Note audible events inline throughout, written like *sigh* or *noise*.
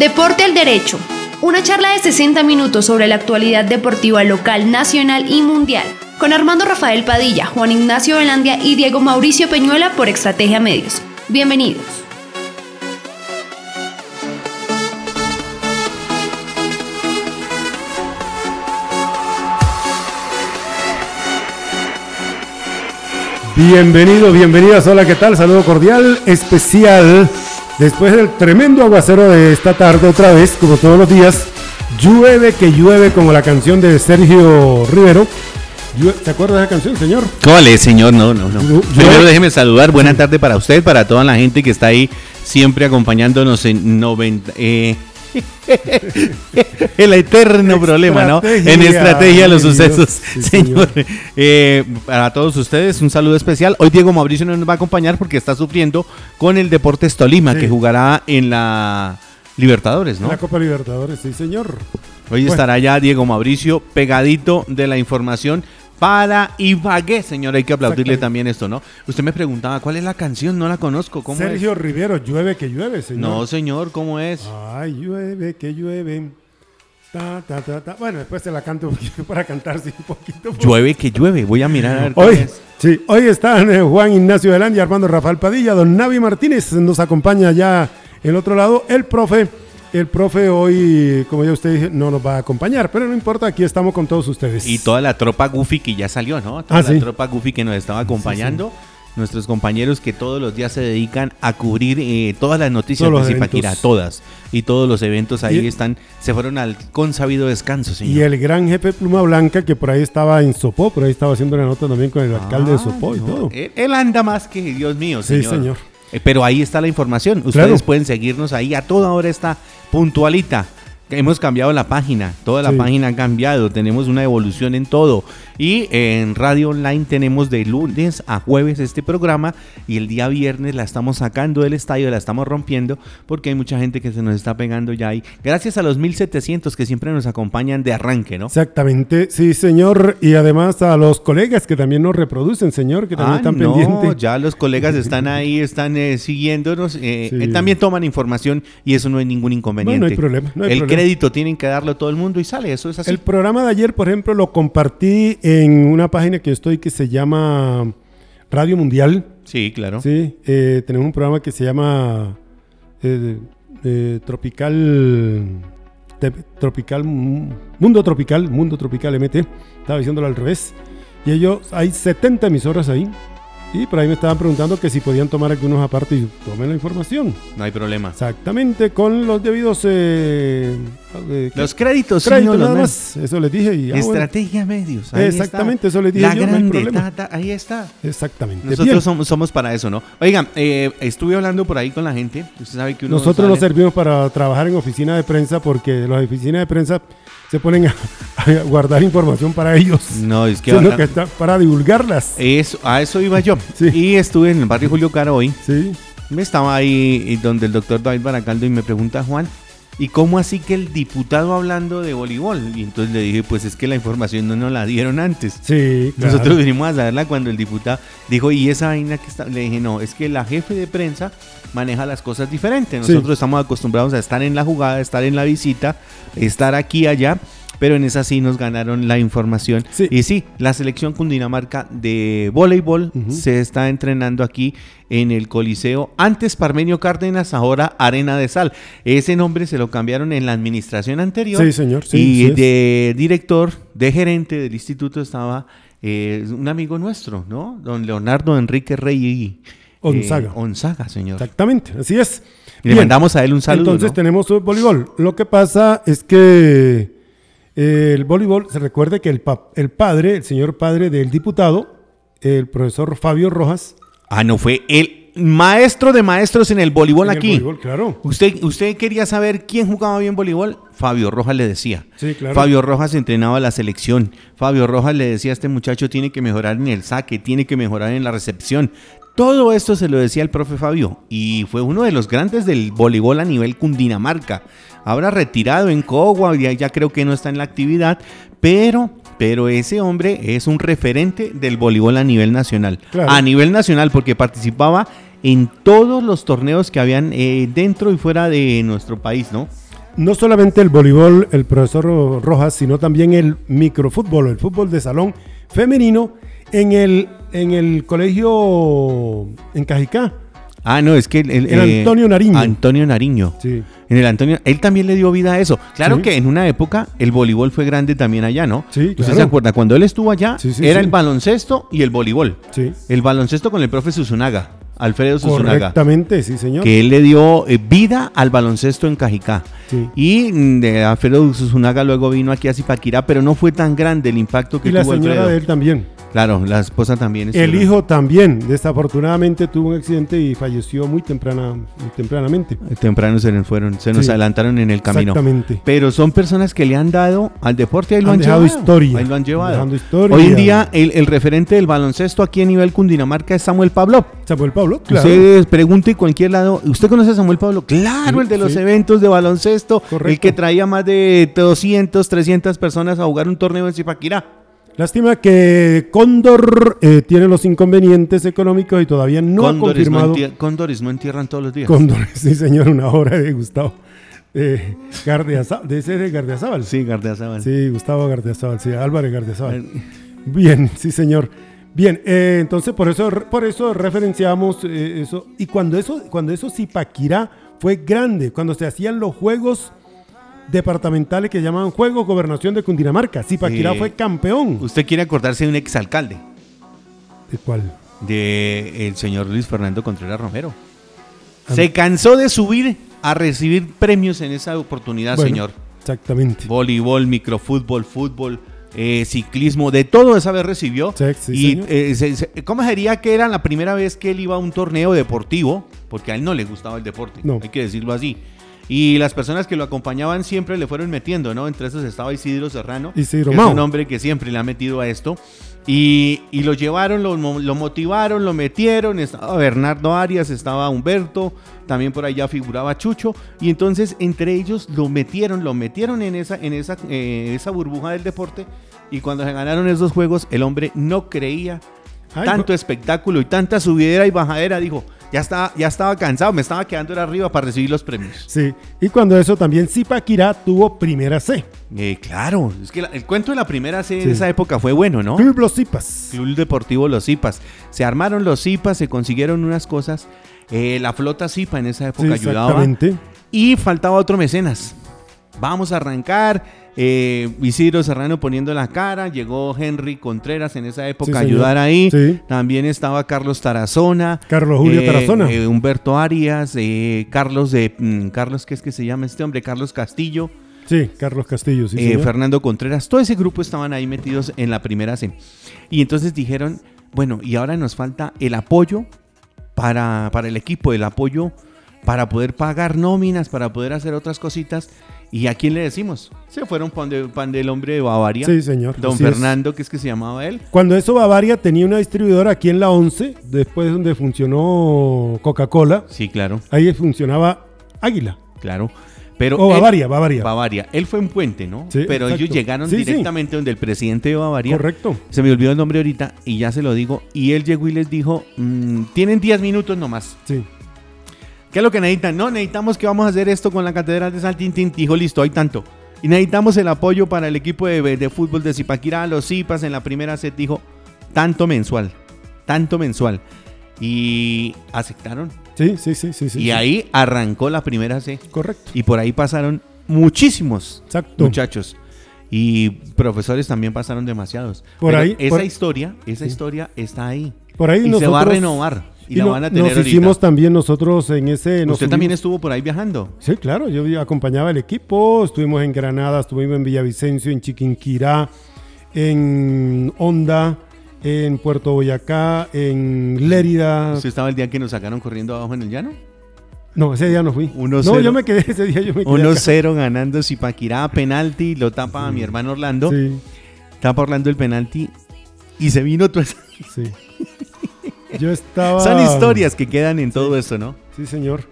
Deporte al Derecho. Una charla de 60 minutos sobre la actualidad deportiva local, nacional y mundial. Con Armando Rafael Padilla, Juan Ignacio Velandia y Diego Mauricio Peñuela por Estrategia Medios. Bienvenidos. Bienvenidos, bienvenidas, hola, ¿qué tal? Saludo cordial, especial. Después del tremendo aguacero de esta tarde, otra vez, como todos los días, llueve que llueve, como la canción de Sergio Rivero. ¿Se acuerda de esa canción, señor? ¿Cómo le, señor? No, no, no. Primero déjeme saludar. Buena tarde para usted, para toda la gente que está ahí siempre acompañándonos en 90. Eh, *laughs* el eterno problema, ¿no? En estrategia de los sucesos. señor, eh, para todos ustedes, un saludo especial. Hoy Diego Mauricio no nos va a acompañar porque está sufriendo con el Deportes Tolima, que jugará en la Libertadores, ¿no? la Copa Libertadores, sí, señor. Hoy estará ya Diego Mauricio pegadito de la información para Ibagué, señor. Hay que aplaudirle también esto, ¿no? Usted me preguntaba, ¿cuál es la canción? No la conozco. ¿Cómo Sergio Rivero, llueve que llueve, señor. No, señor, ¿cómo es? Ay, llueve que llueve. Ta, ta, ta, bueno, después se la canto *laughs* para cantarse un poquito. Llueve que llueve. Voy a mirar a ver hoy, Sí, hoy están eh, Juan Ignacio Delán y Armando Rafael Padilla. Don Navi Martínez nos acompaña ya el otro lado. El profe el profe hoy, como ya usted no nos va a acompañar, pero no importa, aquí estamos con todos ustedes. Y toda la tropa Goofy que ya salió, ¿no? Toda ah, la tropa Goofy que nos estaba acompañando. Nuestros compañeros que todos los días se dedican a cubrir eh, todas las noticias de Zipaquira, todas. Y todos los eventos ahí están, se fueron al consabido descanso, señor. Y el gran jefe Pluma Blanca que por ahí estaba en Sopó, por ahí estaba haciendo una nota también con el alcalde de ah, Sopó y todo. Él, anda más que Dios mío, señor. Sí, señor. Eh, pero ahí está la información. Ustedes pueden seguirnos ahí. A toda hora está puntualita. Hemos cambiado la página, toda la página ha cambiado, tenemos una evolución en todo. Y en Radio Online tenemos de lunes a jueves este programa y el día viernes la estamos sacando del estadio, la estamos rompiendo porque hay mucha gente que se nos está pegando ya ahí. Gracias a los 1700 que siempre nos acompañan de arranque, ¿no? Exactamente, sí, señor. Y además a los colegas que también nos reproducen, señor, que también ah, están no, pendientes. Ya los colegas están *laughs* ahí, están eh, siguiéndonos, eh, eh, también toman información y eso no hay ningún inconveniente. No, no hay problema. No hay el crédito tienen que darlo a todo el mundo y sale, eso es así. El programa de ayer, por ejemplo, lo compartí en una página que yo estoy que se llama Radio Mundial. Sí, claro. Sí, eh, tenemos un programa que se llama eh, Tropical. tropical Mundo Tropical, Mundo Tropical MT. Estaba diciéndolo al revés. Y ellos, hay 70 emisoras ahí. Y por ahí me estaban preguntando que si podían tomar algunos aparte y tomen la información. No hay problema. Exactamente, con los debidos... Eh, eh los créditos, créditos nada más. Eso les dije. Y, ah, Estrategia medios. Exactamente, eso les dije la Grande, ahí está. Exactamente. Nosotros somos, para eso, ¿no? Oigan, eh, estuve hablando por ahí con la gente. Usted sabe que Nosotros nos servimos para trabajar en oficina de prensa porque las oficinas de prensa se ponen a, *laughs* guardar información para ellos. No, es que, que está para divulgarlas. Eso, a eso iba yo. *laughs* Y estuve en el barrio Julio Caro hoy. Sí. Me estaba ahí donde el doctor David Baracaldo y me pregunta, Juan, ¿y cómo así que el diputado hablando de voleibol? Y entonces le dije, pues es que la información no nos la dieron antes. Sí, Nosotros vinimos a saberla cuando el diputado dijo, ¿y esa vaina que está? Le dije, no, es que la jefe de prensa maneja las cosas diferentes. Nosotros estamos acostumbrados a estar en la jugada, estar en la visita, estar aquí allá pero en esa sí nos ganaron la información. Y sí, la selección Cundinamarca de voleibol se está entrenando aquí en el Coliseo. Antes Parmenio Cárdenas, ahora Arena de Sal. Ese nombre se lo cambiaron en la administración anterior. Sí, señor. y de director, de gerente del instituto estaba eh, un amigo nuestro, ¿no? Don Leonardo Enrique Rey. Onzaga. Eh, Onzaga, señor. Exactamente, así es. le mandamos a él un saludo. Entonces tenemos voleibol. Lo que pasa es que el voleibol, se recuerde que el, el padre, el señor padre del diputado, el profesor Fabio Rojas. Ah, no fue el maestro de maestros en el voleibol aquí. El voleibol, claro. ¿Usted, ¿Usted quería saber quién jugaba bien voleibol? Fabio Rojas le decía. Sí, claro. Fabio Rojas entrenaba la selección. Fabio Rojas le decía a este muchacho tiene que mejorar en el saque, tiene que mejorar en la recepción. Todo esto se lo decía el profe Fabio y fue uno de los grandes del voleibol a nivel Cundinamarca habrá retirado en Cogua, ya, ya creo que no está en la actividad, pero pero ese hombre es un referente del voleibol a nivel nacional. A nivel nacional, porque participaba en todos los torneos que habían eh, dentro y fuera de nuestro país, ¿no? no solamente el voleibol, el profesor Rojas, sino también el microfútbol, el fútbol de salón femenino en el, en el colegio en Cajicá. Ah, no, es que el, El Antonio Nariño. Antonio Nariño. Sí. En el Antonio, él también le dio vida a eso. Claro Sí. que en una época el voleibol fue grande también allá, ¿no? Sí, ¿Usted claro. se acuerda? Cuando él estuvo allá, Sí, sí, era el baloncesto y el voleibol. Sí. El baloncesto con el profe Susunaga, Alfredo Susunaga. Correctamente, sí, señor. Que él le dio eh, vida al baloncesto en Cajicá. Sí. Y mm, de Alfredo Susunaga luego vino aquí a Zipaquirá, pero no fue tan grande el impacto que Y la tuvo señora Alfredo. de él también. Claro, la esposa también. El estuvo. hijo también, desafortunadamente tuvo un accidente y falleció muy temprana, muy tempranamente. Temprano se nos fueron, se nos Sí. adelantaron en el camino. Exactamente. Pero son personas que le han dado al deporte, ahí lo Han han, dejado llevado. historia. Ahí lo han llevado. Historia. Hoy en día el, el referente del baloncesto aquí a nivel Cundinamarca es Samuel Pablo. Samuel Pablo, claro. Usted pregunte en cualquier lado, ¿usted conoce a Samuel Pablo? Claro, Sí, el de los sí. eventos de baloncesto, Correcto. el que traía más de 200, 300 personas a jugar un torneo en Zipaquirá. Lástima que Cóndor eh, tiene los inconvenientes económicos y todavía no ha Cóndores, no confirmado. cóndores no entierran todos los días. Cóndor, *laughs* sí señor, una obra de Gustavo. Eh, de ese de Gardiazabal. Sí, Gardeazábal. Sí, Gustavo Gardiazabal, sí, Álvarez Gardiazabal. Bien, sí, señor. Bien, eh, entonces por eso, por eso referenciamos eh, eso. Y cuando eso, cuando eso Zipaquirá fue grande, cuando se hacían los juegos departamentales que llamaban Juegos Gobernación de Cundinamarca, Zipaquirá Sí. fue campeón. ¿Usted quiere acordarse de un exalcalde? ¿De cuál? de el señor Luis Fernando Contreras Romero. Ah. Se cansó de subir a recibir premios en esa oportunidad, Bueno, señor. Exactamente. Voleibol, microfútbol, fútbol, eh, ciclismo, de todo esa vez recibió. Sí, sí, y eh, se- se- ¿cómo sería que era la primera vez que él iba a un torneo deportivo? Porque a él no le gustaba el deporte, No. hay que decirlo así. Y las personas que lo acompañaban siempre le fueron metiendo, ¿no? Entre esos estaba Isidro Serrano, Isidro que es un hombre que siempre le ha metido a esto. Y, y lo llevaron, lo, mo- lo motivaron, lo metieron. Estaba Bernardo Arias, estaba Humberto, también por allá figuraba Chucho. Y entonces entre ellos lo metieron, lo metieron en esa, en esa, eh, esa burbuja del deporte. Y cuando se ganaron esos juegos, el hombre no creía Ay, tanto espectáculo y tanta subidera y bajadera. Dijo, ya estaba, ya estaba cansado, me estaba quedando era arriba para recibir los premios. Sí, y cuando eso también Zipaquirá tuvo primera C. Eh, claro, es que la- el cuento de la primera C en Sí. esa época fue bueno, ¿no? Club Los Zipas. Club Deportivo Los Zipas. Se armaron los Zipas, se consiguieron unas cosas. Eh, la flota Zipa en esa Sí, época ayudaba. exactamente. Y faltaba otro mecenas. Vamos a arrancar. Eh, Isidro Serrano poniendo la cara. Llegó Henry Contreras en esa época Sí, a ayudar ahí. Sí. También estaba Carlos Tarazona. Carlos Julio eh, Tarazona. eh, Humberto Arias. eh, Carlos de. mm, Carlos, ¿qué es que se llama este hombre? Carlos Castillo. Sí, Carlos Castillo, sí, eh, señor. Fernando Contreras, todo ese grupo estaban ahí metidos en la primera C. Y entonces dijeron, bueno, y ahora nos falta el apoyo para, para el equipo, el apoyo para poder pagar nóminas, para poder hacer otras cositas. ¿Y a quién le decimos? Se fueron pan, de- pan del hombre de Bavaria, Sí, señor. don es. Fernando, que es que se llamaba él. Cuando eso Bavaria tenía una distribuidora aquí en la 11, después donde funcionó Coca-Cola, Sí, claro, ahí funcionaba Águila. claro. Pero O Bavaria, Bavaria. Bavaria. Él fue un puente, ¿no? Sí, Pero ellos llegaron Sí, sí. directamente donde el presidente de Bavaria. Correcto. Se me olvidó el nombre ahorita y ya se lo digo. Y él llegó y les dijo, mm, tienen 10 minutos nomás. Sí. ¿Qué es lo que necesitan? No, necesitamos que vamos a hacer esto con la Catedral de Saltintín. Dijo, listo, hay tanto. Y necesitamos el apoyo para el equipo de, de fútbol de Zipaquirá, los Zipas en la primera set. Dijo, tanto mensual, tanto mensual. Y aceptaron. Sí, sí, sí, sí. sí, y sí. ahí arrancó la primera C. Correcto. Y por ahí pasaron muchísimos Exacto. muchachos. Y profesores también pasaron demasiados. Por Pero ahí- esa por- historia, esa historia está ahí. Por ahí y nosotros se va a renovar. Y, la no- van a tener nos ahorita. hicimos también nosotros en ese. nos Usted también estuvo por ahí viajando. Sí, claro, yo acompañaba al equipo, estuvimos en Granada, estuvimos en Villavicencio, en Chiquinquirá, en Honda, en Puerto Boyacá, en Lérida. ¿Usted estaba el día que nos sacaron corriendo abajo en el llano? No, ese día no fui. Uno no, cero. yo me quedé ese día, yo me quedé acá. 1-0 ganando Zipaquirá, penalti, lo tapa a mi hermano Orlando. Sí, Tapa Orlando el penalti y se vino todo sí. Yo estaba... Son historias que quedan en todo eso, ¿no? Sí, señor.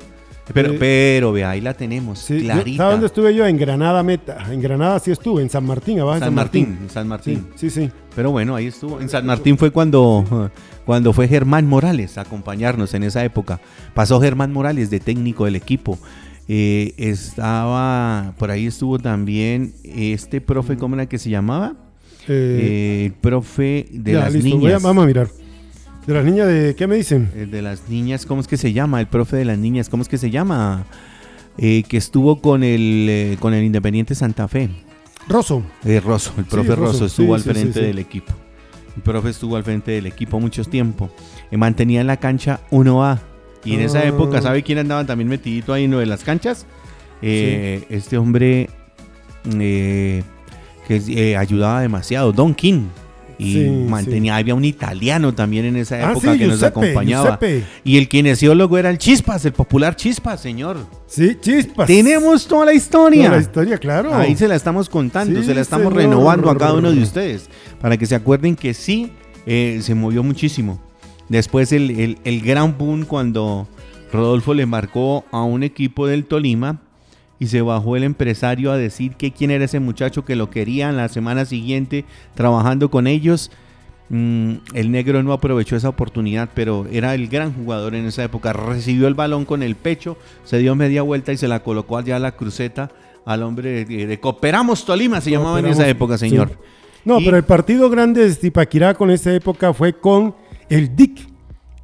Pero, Eh, pero vea, ahí la tenemos, Sí, clarita. ¿Sabe dónde estuve yo? En Granada Meta. En Granada sí estuve, en San Martín, abajo en San Martín, San Sí, Martín. sí, sí. Pero bueno, ahí estuvo. En San Martín fue cuando, cuando fue Germán Morales a acompañarnos en esa época. Pasó Germán Morales de técnico del equipo. Eh, estaba, por ahí estuvo también este profe, ¿cómo era que se llamaba? Eh, Eh, el profe de ya, las listo, voy a- niñas. vamos a mirar. De las niñas de, ¿qué me dicen? De las niñas, ¿cómo es que se llama? El profe de las niñas, ¿cómo es que se llama? Eh, que estuvo con el, eh, con el Independiente Santa Fe. Rosso. Eh, Rosso, el profe Rosso, Rosso estuvo sí, al sí, sí, frente sí. del equipo. El profe estuvo al frente del equipo mucho tiempo. Eh, mantenía en la cancha 1A. Y en esa Ah. época, ¿sabe quién andaba también metidito ahí en lo de las canchas? Este hombre que ayudaba demasiado, Don King. Y Sí, mantenía, había un italiano también en esa Ah, época sí, que nos acompañaba. Giuseppe. Y el kinesiólogo era el Chispas, el popular Chispas, señor. Sí, chispas. Tenemos toda la historia. Toda la historia, claro. Ahí se la estamos contando, se la estamos señor. renovando a cada uno de ustedes para que se acuerden que sí eh, se movió muchísimo. Después el, el- el gran boom cuando Rodolfo le marcó a un equipo del Tolima y se bajó el empresario a decir que quién era ese muchacho que lo querían la semana siguiente trabajando con ellos. Mm, el negro no aprovechó esa oportunidad, pero era el gran jugador en esa época. Recibió el balón con el pecho, se dio media vuelta y se la colocó allá a la cruceta al hombre de, de Cooperamos Tolima, se llamaba en esa época, sí. señor. No, Y- pero el partido grande de Zipaquirá con esa época fue con el DIC,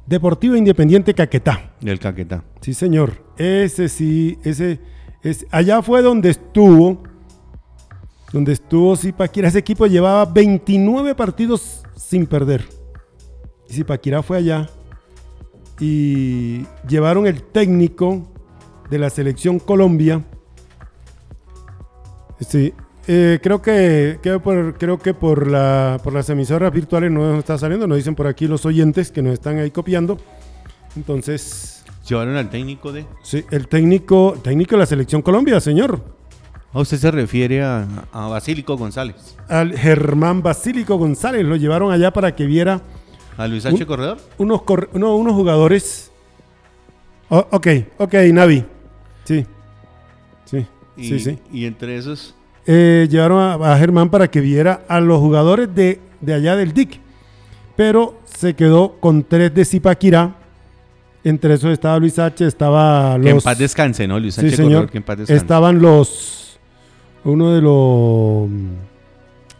Deportivo Independiente Caquetá. Del Caquetá. Sí, señor. Ese sí, ese, allá fue donde estuvo, donde estuvo Zipaquirá. Ese equipo llevaba 29 partidos sin perder. Y fue allá y llevaron el técnico de la selección Colombia. Sí, eh, creo que, creo que por, la, por las emisoras virtuales no nos está saliendo, nos dicen por aquí los oyentes que nos están ahí copiando. Entonces, Llevaron al técnico de... sí, el técnico, técnico de la selección Colombia, señor, ¿A usted se refiere a, a Basílico González? al Germán Basílico González, lo llevaron allá para que viera ¿A Luis H. Un- Corredor? unos, no, unos jugadores. Oh, ok, ok, Navi. Sí, sí, Y, sí, sí. y entre esos... eh, llevaron a, a Germán para que viera a los jugadores de, de allá del DIC. Pero se quedó con tres de Zipaquirá. Entre esos estaba Luis H, estaba Que en los... paz descanse, ¿no? Luis Sí, H. Corredor, señor. que en paz descanse. Estaban los... Uno de los...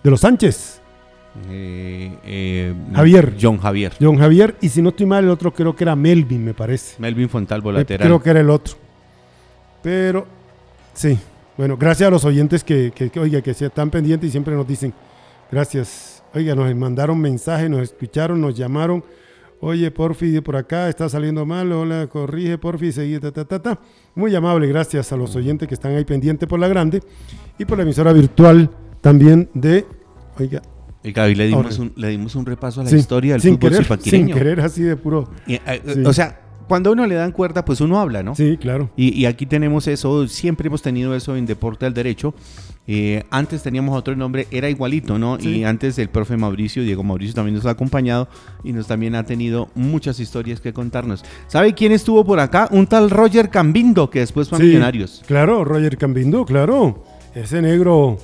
De los Sánchez. Eh, eh, Javier. John Javier. John Javier. Y si no estoy mal, el otro creo que era Melvin, me parece. Melvin Fontalvo, Eh, lateral. Creo que era el otro. Pero, sí. Bueno, gracias a los oyentes que, que, que, oiga, que están pendientes y siempre nos dicen, gracias. Oiga, nos mandaron mensajes, nos escucharon, nos llamaron. Oye, porfi, por acá está saliendo mal. Hola, corrige, porfi, seguí, ta, ta, ta, ta. Muy amable, gracias a los oyentes que están ahí pendientes por la grande y por la emisora virtual también de, oiga, Y Gaby, le dimos, Ahora. un, le dimos un repaso a la sí, historia del sin fútbol querer, sin querer, así de puro. Y, eh, Sí. O sea, cuando a uno le dan cuerda, pues uno habla, ¿no? Sí, claro. Y, y aquí tenemos eso, siempre hemos tenido eso en Deporte al Derecho. Eh, antes teníamos otro nombre, era igualito, ¿no? Sí. Y antes el profe Mauricio, Diego Mauricio también nos ha acompañado y nos también ha tenido muchas historias que contarnos. ¿Sabe quién estuvo por acá? Un tal Roger Cambindo, que después fue a Sí, Millonarios. Claro, Roger Cambindo, claro. Ese negro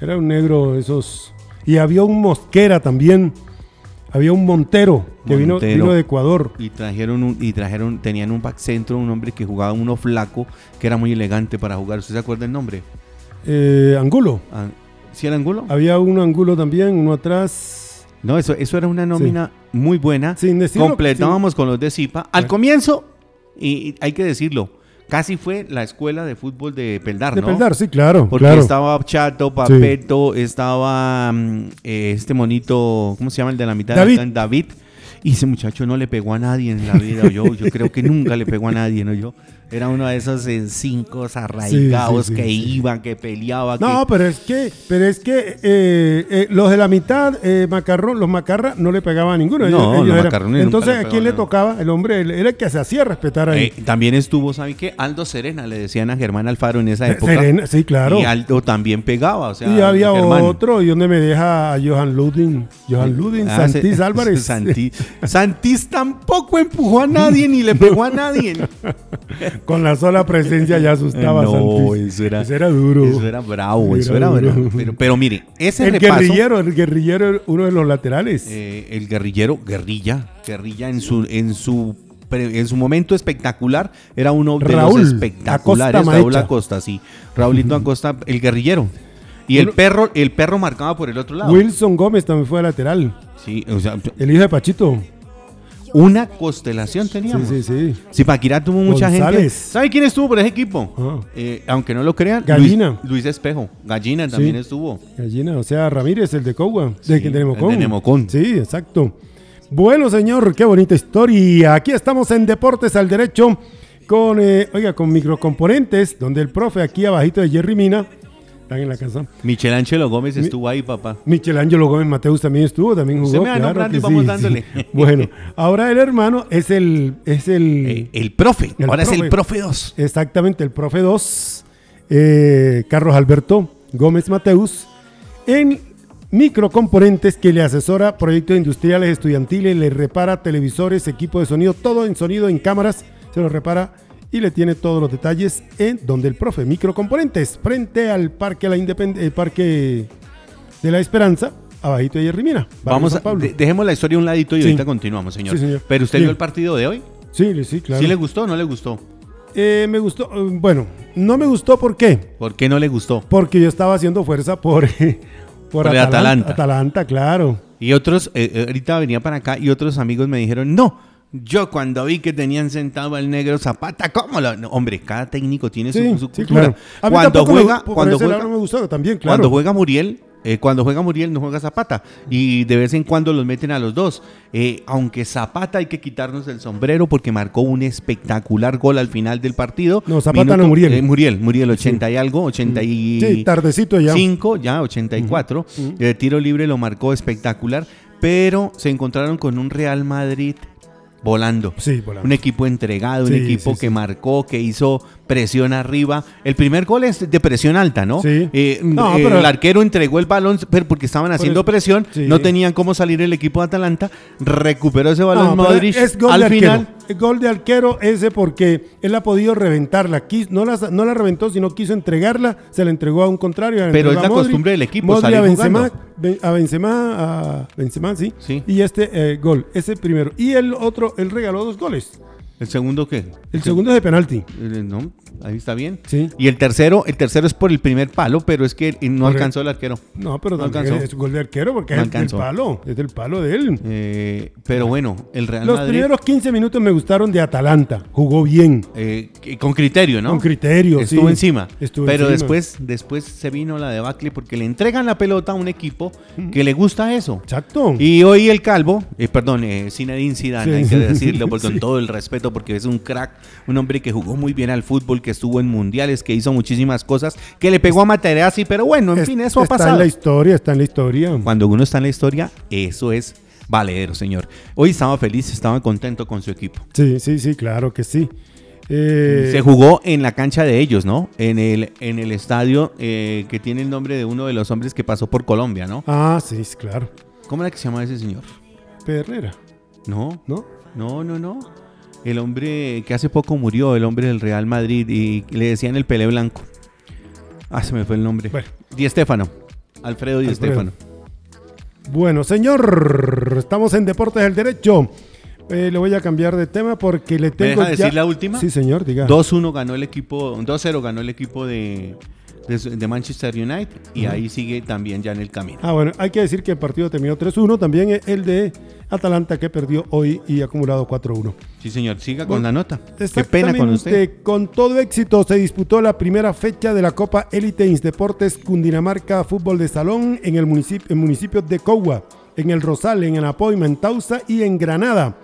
era un negro esos. Y había un Mosquera también. Había un Montero que vino, Montero. vino de Ecuador. Y trajeron, un, y trajeron, tenían un back centro, un hombre que jugaba uno flaco, que era muy elegante para jugar. ¿Usted se acuerda el nombre? Eh, Angulo. Ah, ¿Sí era Angulo? Había un Angulo también, uno atrás. No, eso, eso era una nómina muy buena. Sin decirlo. Completábamos con los de Zipa. Al comienzo, y, y hay que decirlo, casi fue la escuela de fútbol de Peldar, De ¿no? Peldar, sí, claro. Porque claro. estaba Chato, Papeto, estaba mm, eh, este monito, ¿cómo se llama el de la mitad? de la David. cancha? David. Y ese muchacho no le pegó a nadie en la vida, yo, yo creo que nunca le pegó a nadie, ¿no? Yo era uno de esos eh, cinco arraigados Sí, sí, sí, que sí. iban, que peleaba, No, que... pero es que, pero es que eh, eh, los de la mitad, eh, Macarrón, los Macarra no le pegaban a ninguno. No, los eran- Macarrones nunca Entonces, ¿a quién le tocaba? El hombre él era el que se hacía respetar ahí. Eh, también estuvo, ¿sabe qué? Aldo Serena, le decían a Germán Alfaro en esa época. Serena, sí, claro. Y Aldo también pegaba, o sea, y había Germán. otro, y donde me deja a Johan Ludin, Johan Ludin, Ah, Santis se- *laughs* Álvarez. Santi- Santis tampoco empujó a nadie ni le pegó a nadie. *laughs* Con la sola presencia ya asustaba a *laughs* no, eso era, Eso era duro. Eso era bravo, Era eso era duro. bravo. Pero, pero mire, ese el repaso, guerrillero, el guerrillero, uno de los laterales. eh, el guerrillero, guerrilla, guerrilla en su, en su en su momento espectacular, era uno de Raúl los espectaculares. Acosta Raúl. Acosta, sí. Raúlito Acosta, el guerrillero. Y el perro, el perro marcaba por el otro lado. Wilson Gómez también fue lateral. Sí, o sea, El hijo de Pachito. Una constelación Sí, teníamos. sí, sí. Zipaquirá tuvo mucha González. gente. ¿Sabe quién estuvo por ese equipo? Ah. Eh, aunque no lo crean, Gallina. Luis, Luis Espejo. Gallina también Sí. estuvo. Gallina, o sea, Ramírez, el de Cogua, Sí, de, de Nemocón. el de Nemocón. Sí, exacto. Bueno, señor, qué bonita historia. Aquí estamos en Deportes al Derecho con, eh, oiga, con microcomponentes, donde el profe aquí abajito de Jerry Mina, están en la casa. Michelangelo Gómez estuvo ahí, papá. Michelangelo Gómez Mateus también estuvo, también jugó. Usted me claro nombrando y vamos sí, dándole. sí. *laughs* Bueno, ahora el hermano es el, es el, Eh, el profe. El Ahora es el profe 2. Exactamente, el profe 2, eh, Carlos Alberto Gómez Mateus, en microcomponentes que le asesora proyectos industriales estudiantiles, le repara televisores, equipo de sonido, todo en sonido, en cámaras, se lo repara y le tiene todos los detalles en donde el profe, microcomponentes, frente al Parque, la Independ- el parque de la Esperanza, abajito de Yerrimina. Vamos a, Pablo. de- dejemos la historia a un ladito y Sí. ahorita continuamos, señor. Sí, señor. Pero usted Bien. vio el partido de hoy. Sí, sí, claro. ¿Sí le gustó o no le gustó? Eh, me gustó, eh, bueno, no me gustó, ¿por qué? ¿Por qué no le gustó? Porque yo estaba haciendo fuerza por, *laughs* por, Por Atalanta. Atalanta, claro. Y otros, eh, eh, ahorita venía para acá y otros amigos me dijeron, no, yo cuando vi que tenían sentado al negro Zapata, ¿cómo lo...? No, hombre, cada técnico tiene su, Sí, su sí, cultura. claro. A mí Cuando me- juega, cuando juega, lado no me gustó también, claro. Cuando juega Muriel, eh, cuando juega Muriel no juega Zapata. Y de vez en cuando los meten a los dos. Eh, aunque Zapata hay que quitarnos el sombrero porque marcó un espectacular gol al final del partido. No, Zapata no, Muriel. eh, Muriel, Muriel, 80 y algo, 80 y... Sí, tardecito ya. 5, ya 84. El tiro libre lo marcó espectacular, pero se encontraron con un Real Madrid volando. Sí, volando. Un equipo entregado, un equipo sí, que marcó, que hizo presión arriba. El primer gol es de presión alta, ¿no? Sí. Eh, No, eh, pero- el arquero entregó el balón pero porque estaban haciendo presión, no tenían cómo salir el equipo de Atalanta, recuperó ese balón No, Modric es gol al de arquero. Gol de arquero ese porque él ha podido reventarla. Quis- no, la, no la reventó, sino quiso entregarla. Se la entregó a un contrario. Pero es la Modric, costumbre del equipo, Modric salir a Benzema, jugando. A Benzema, a Benzema, sí. Sí. Y este eh, gol, ese primero. Y el otro, él regaló dos goles. ¿El segundo qué? El segundo es de penalti. No, ahí está bien. Sí. Y el tercero, el tercero es por el primer palo, pero es que no alcanzó el arquero. No, pero No alcanzó. es gol de arquero porque No es alcanzó. palo. Es del palo de él. Eh, pero bueno, el Real Los Madrid primeros 15 minutos me gustaron de Atalanta. Jugó bien. eh, con criterio, ¿no? Con criterio, Estuvo sí. encima. Estuvo pero encima. después, después se vino la debacle porque le entregan la pelota a un equipo que le gusta eso. Exacto. Y hoy el calvo, eh, perdón, eh, Zinedine Zidane, Sí. hay que decirlo *laughs* por- con todo el respeto, porque es un crack, un hombre que jugó muy bien al fútbol, que estuvo en mundiales, que hizo muchísimas cosas, que le pegó a Materazzi, pero bueno, en Es- fin, eso ha está pasado. en la historia, está en la historia. Cuando uno está en la historia, eso es valedero, señor. Hoy estaba feliz, estaba contento con su equipo. Sí, sí, sí, claro que sí. Eh, Se jugó en la cancha de ellos, ¿no? En el, en el estadio eh, que tiene el nombre de uno de los hombres que pasó por Colombia, ¿no? Ah, sí, claro. ¿Cómo era que se llama ese señor? Pedernera, No, ¿no? no, no, no. El hombre que hace poco murió, el hombre del Real Madrid, y le decían el Pelé Blanco. Ah, se me fue el nombre. Bueno. Di Estefano. Alfredo Di. Estefano. Bueno, señor, estamos en Deportes del Derecho. Eh, le voy a cambiar de tema porque le tengo deja ya- decir la última? Sí, señor, diga. 2-1 ganó el equipo, 2-0 ganó el equipo de, de, de Manchester United y ahí sigue también ya en el camino. Ah, bueno, hay que decir que el partido terminó 3-1. También el de Atalanta que perdió hoy y acumulado 4-1. Sí, señor, siga con Bueno, la nota. Qué pena con usted. Con todo éxito se disputó la primera fecha de la Copa Élite Deportes Cundinamarca Fútbol de Salón en el municipio, en municipios de Cogua, en el Rosal, en Anapoima, en Tausa y en Granada.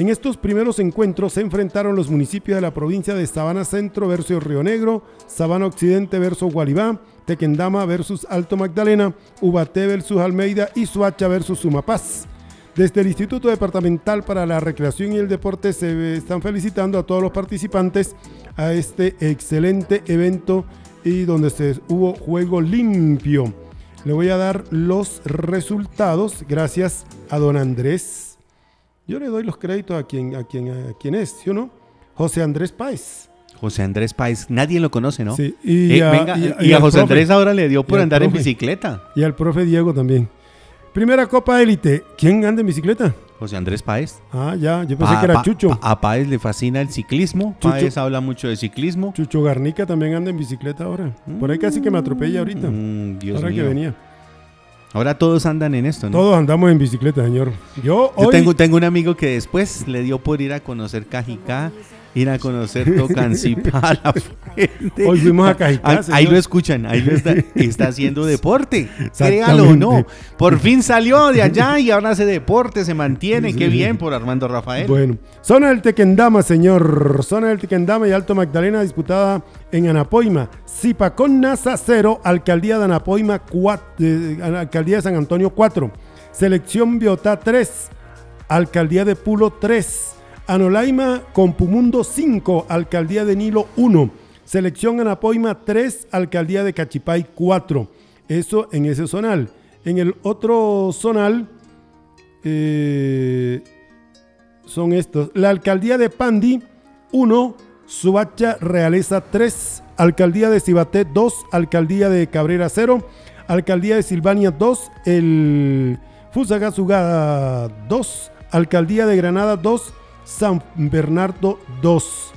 En estos primeros encuentros se enfrentaron los municipios de la provincia de Sabana Centro versus Río Negro, Sabana Occidente versus Gualibá, Tequendama versus Alto Magdalena, Ubaté versus Almeida y Suacha versus Sumapaz. Desde el Instituto Departamental para la Recreación y el Deporte se están felicitando a todos los participantes a este excelente evento y donde se hubo juego limpio. Le voy a dar los resultados gracias a don Andrés. Yo le doy los créditos a quien, a quien, a quien es, ¿sí o no? José Andrés Páez. José Andrés Páez, nadie lo conoce, ¿no? Sí, y Eh, a- venga, y- y, y a José profe. Andrés ahora le dio por andar en bicicleta. Y al profe Diego también. Primera Copa Élite. ¿Quién anda en bicicleta? José Andrés Páez. Ah, ya, yo pensé Pa- que era pa- Chucho. pa- a Páez le fascina el ciclismo. Chucho. Páez habla mucho de ciclismo. Chucho Garnica también anda en bicicleta ahora. Por ahí casi que me atropella ahorita. Mm, Dios ahora que venía. Ahora todos andan en esto, ¿no? Todos andamos en bicicleta, señor. Yo Yo hoy... tengo, tengo un amigo que después le dio por ir a conocer Cajicá, ir a conocer Tocancipá, la Fuente. Hoy fuimos a Cajicá, Ahí, lo escuchan, ahí lo está, está haciendo deporte. *laughs* Créalo o no. Por fin salió de allá y ahora hace deporte, se mantiene. Sí, Qué sí. bien por Armando Rafael. Bueno, zona del Tequendama, señor. Zona del Tequendama y Alto Magdalena disputada en Anapoima. Zipacón Nasa 0, Alcaldía de Anapoima 4, Alcaldía de San Antonio 4. Selección Biotá 3, Alcaldía de Pulo 3. Anolaima Compumundo 5, Alcaldía de Nilo 1. Selección Anapoima 3, Alcaldía de Cachipay 4. Eso en ese zonal. En el otro zonal eh, son estos. La alcaldía de Pandi, 1. Subacha Realeza, 3. Alcaldía de Cibaté, 2. Alcaldía de Cabrera, 0. Alcaldía de Silvania, 2. El Fusagasugá, 2. Alcaldía de Granada, 2. San Bernardo, 2.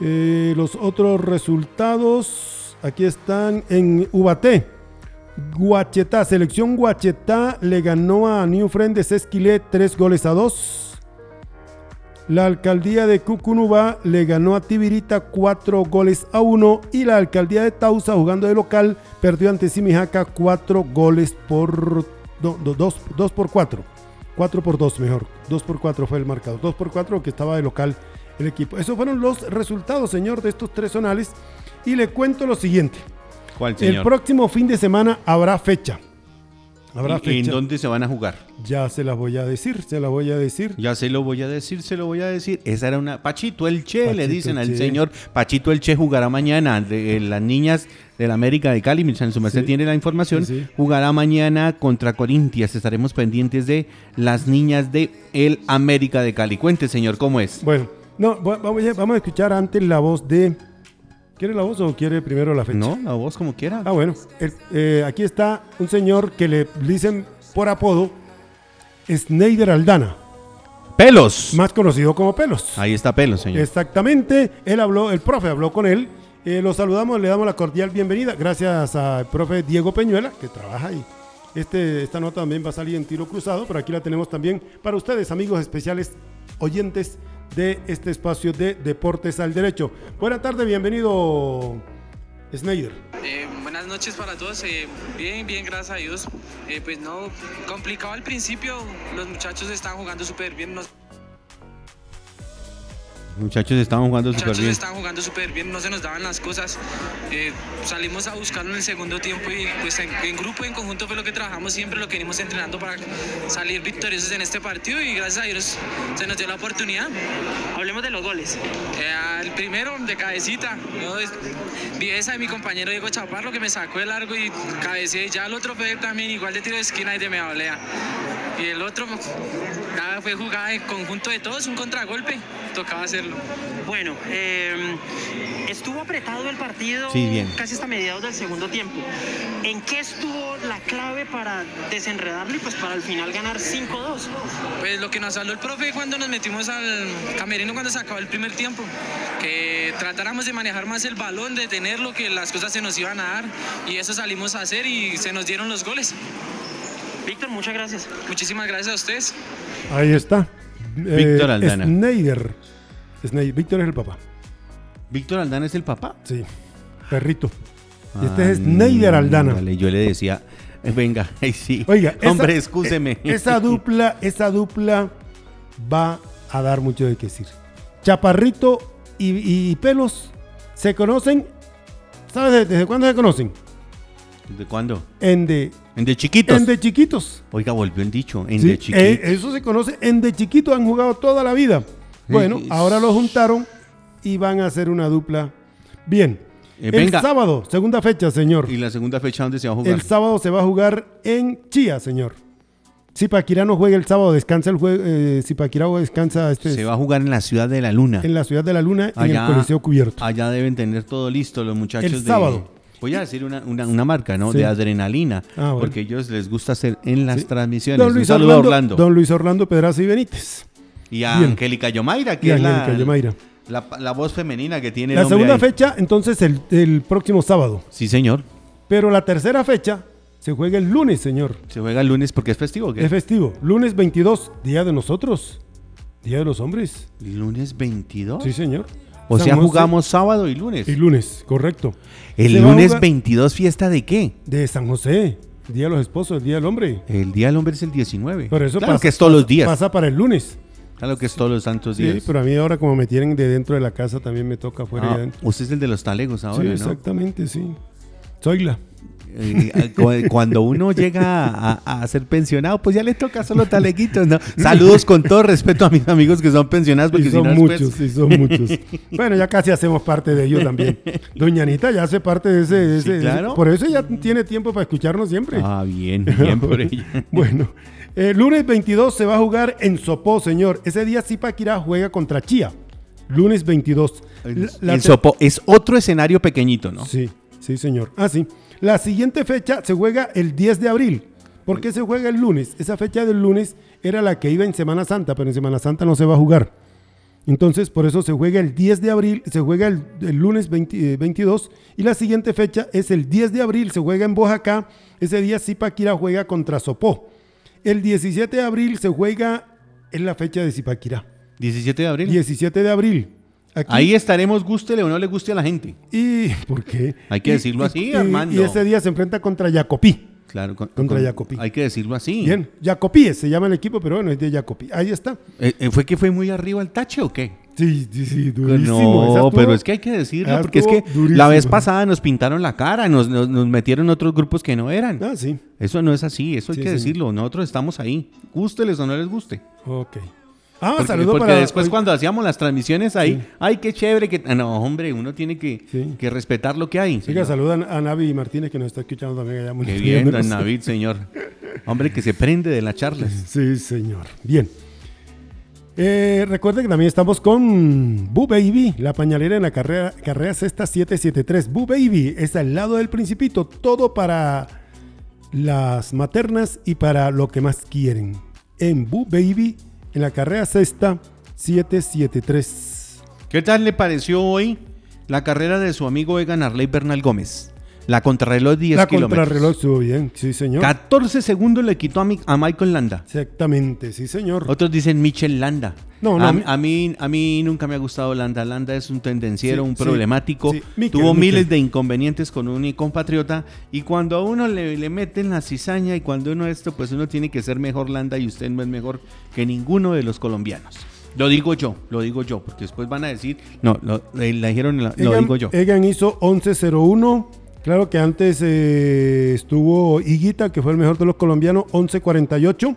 Eh, los otros resultados, aquí están en Ubaté. Guachetá, selección Guachetá le ganó a New Friend de Sesquilé 3 goles a 2. La alcaldía de Cucunubá le ganó a Tibirita 4 goles a 1. Y la alcaldía de Tausa, jugando de local, perdió ante Simijaca 4 goles por 2 por 4. 4 por 2 mejor. 2 por 4 fue el marcador. 2 por 4 que estaba de local el equipo. Esos fueron los resultados, señor, de estos tres zonales. Y le cuento lo siguiente. ¿Cuál, El próximo fin de semana habrá fecha. Habrá ¿Y- ¿En dónde se van a jugar? Ya se las voy a decir, se las voy a decir. Ya se lo voy a decir, se lo voy a decir. Esa era una. Pachito el Che, le dicen al Che. señor. Pachito el Che jugará mañana. De, eh, las niñas de la América de Cali, en su merced Sí. tiene la información. Sí, sí. Jugará mañana contra Corintias. Estaremos pendientes de las niñas de el América de Cali. Cuente, señor, ¿cómo es? Bueno, no, vamos a escuchar antes la voz de. ¿Quiere la voz o quiere primero la fecha? No, la voz como quiera. Ah, bueno. El- eh, aquí está un señor que le dicen por apodo Sneider Aldana, ¡Pelos! más conocido como Pelos. Ahí está Pelos, señor. Exactamente, él habló, el profe habló con él. Eh, lo saludamos, le damos la cordial bienvenida. Gracias al profe Diego Peñuela, que trabaja ahí. Este, esta nota también va a salir en tiro cruzado, pero aquí la tenemos también para ustedes, amigos especiales, oyentes de este espacio de Deportes al Derecho. Buenas tardes, bienvenido, Snyder. Eh, buenas noches para todos. eh, bien, bien, gracias a Dios. Eh, pues no, complicado al principio. Los muchachos están jugando súper bien. Muchachos, estaban jugando súper muchachos bien. están jugando súper bien. No se nos daban las cosas. Eh, salimos a buscarlo en el segundo tiempo y pues en, en grupo, en conjunto fue lo que trabajamos siempre, lo que venimos entrenando para salir victoriosos en este partido y gracias a Dios se nos dio la oportunidad. Hablemos de los goles. Eh, el primero de cabecita. Vi esa de mi compañero Diego Chaparro que me sacó de largo y cabeceé. Ya el otro fue también igual de tiro de esquina y de media volea. Y el otro nada, fue jugada en conjunto de todos, un contragolpe. Tocaba hacerlo. Bueno, eh, estuvo apretado el partido Sí, bien. casi hasta mediados del segundo tiempo. ¿En qué estuvo la clave para desenredarlo y pues para al final ganar 5-2? Pues lo que nos habló el profe cuando nos metimos al camerino cuando se acabó el primer tiempo, que tratáramos de manejar más el balón, de tenerlo, que las cosas se nos iban a dar y eso salimos a hacer y se nos dieron los goles. Víctor, muchas gracias. Muchísimas gracias a ustedes. Ahí está. Víctor Aldana. Snyder. Snyder. Víctor es el papá. ¿Víctor Aldana es el papá? Sí. Perrito. Y este Ah, es Snyder Aldana. Vale, yo le decía, venga, *laughs* ahí sí. Oiga, esa- hombre, excúseme. e- Esa dupla, esa dupla va a dar mucho de qué decir. Chaparrito y, y Pelos se conocen. ¿Sabes de- desde cuándo se conocen? ¿De cuándo? En de, En de chiquitos. en de chiquitos. Oiga, volvió el dicho, en Sí, de chiquitos. eh, eso se conoce. En de chiquitos han jugado toda la vida. Bueno, ahora los juntaron y van a hacer una dupla. Bien. Eh, el sábado, segunda fecha, señor. ¿Y la segunda fecha dónde se va a jugar? El sábado se va a jugar en Chía, señor. Zipaquirá no juega el sábado, descansa el juego. Eh, Zipaquirá descansa este, Se va a jugar en la ciudad de la luna. en la ciudad de la Luna, en Allá- el Coliseo Cubierto. Allá deben tener todo listo los muchachos El de- sábado. Voy a decir una, una, una marca, ¿no? Sí. De adrenalina. Ah, bueno. Porque ellos les gusta hacer en las Sí. transmisiones. Don Un Luis, a Orlando, Orlando. don Luis Orlando Pedraza y Benítez. Y a Bien. Angélica Yomaira, que Y es la, Yomaira. la, la voz femenina que tiene La segunda ahí. fecha, entonces, el, el próximo sábado. Sí, señor. Pero la tercera fecha se juega el lunes, señor. Se juega el lunes porque es festivo. ¿o qué? Es festivo. Lunes 22, Día de nosotros. Día de los hombres. Lunes 22. Sí, señor. o San sea, José jugamos sábado y lunes. Y lunes, correcto. el Se lunes jugar 22, ¿fiesta de qué? De San José. Día de los esposos, el Día del hombre. El Día del Hombre es el 19. Por eso claro pasa- que es todos los días. Pasa para el lunes. Claro que es todos los santos Sí, días. pero a mí ahora como me tienen de dentro de la casa también me toca afuera. y Ah, usted es el de los talegos ahora, sí, ¿no? exactamente, sí. Soy la. Eh, cu- cuando uno llega a, a ser pensionado, pues ya le toca solo taleguitos, ¿no? Saludos con todo respeto a mis amigos que son pensionados, porque Y si son no después- muchos, sí, son muchos. Bueno, ya casi hacemos parte de ellos también. Doña Anita ya hace parte de ese. de Sí, ese- claro. Por eso ella tiene tiempo para escucharnos siempre. Ah, bien, bien por ella. *laughs* Bueno, el lunes 22 se va a jugar en Sopó, señor. Ese día Zipaquirá juega contra Chía. Lunes 22. El, La- te- Sopo es otro escenario pequeñito, ¿no? Sí, sí, señor. Ah, sí. La siguiente fecha se juega el 10 de abril. ¿Por qué se juega el lunes? Esa fecha del lunes era la que iba en Semana Santa, pero en Semana Santa no se va a jugar. Entonces, por eso se juega el 10 de abril, se juega el, el lunes 20, eh, 22 y la siguiente fecha es el 10 de abril, se juega en Boyacá. Ese día Zipaquirá juega contra Sopó. El 17 de abril se juega en la fecha de Zipaquirá. 17 de abril. 17 de abril. Aquí- Ahí estaremos, gústele o no le guste a la gente. ¿Y *laughs* por qué? Hay que Y- decirlo así, y- Armando. Y ese día se enfrenta contra Jacopí. Claro, con- Contra con- Jacopí. Hay que decirlo así. Bien, Jacopí se llama el equipo, pero bueno, es de Jacopí. Ahí está. Eh, eh, ¿Fue que fue muy arriba el tache o qué? Sí, sí, sí, durísimo. No, pero es que hay que decirlo, esa porque es que la vez pasada nos pintaron la cara, nos, nos, nos metieron otros grupos que no eran. Ah, sí. Eso no es así, eso hay que sí. decirlo. Nosotros estamos ahí. Gústeles o no les guste. Ok. Ah, Porque, saludo porque para... después cuando hacíamos las transmisiones ahí, Sí. ay, qué chévere que... ah, No, hombre, uno tiene que, Sí. que respetar lo que hay. Oiga, saludan a Navi Martínez que nos está escuchando también allá. Qué bien, Navid, señor. Hombre, que se prende de las charlas. Sí, señor. Bien. Eh, recuerden que también estamos con Boo Baby, la pañalera en la carrera, carrera sexta 773. Boo Baby es al lado del Principito, todo para las maternas y para lo que más quieren. En Boo Baby, en la carrera sexta 773. ¿Qué tal le pareció hoy la carrera de su amigo Egan Arley Bernal Gómez? La contrarreloj 10 La kilómetros. contrarreloj estuvo bien, sí, señor. 14 segundos le quitó a, mi- a Michael Landa. Exactamente, sí, señor. Otros dicen Michel Landa. No, no, a, mí, a mí nunca me ha gustado Landa. Landa es un tendenciero, Sí, un problemático. sí. Miquel, Tuvo Miquel. miles de inconvenientes con un compatriota. Y cuando a uno le, le meten la cizaña y cuando uno esto, pues uno tiene que ser mejor Landa y usted no es mejor que ninguno de los colombianos. Lo digo yo, lo digo yo, porque después van a decir, no, lo, le, le dijeron, lo Egan, digo yo. Egan hizo 11.01. Claro que antes eh, estuvo Higuita, que fue el mejor de los colombianos, 11.48.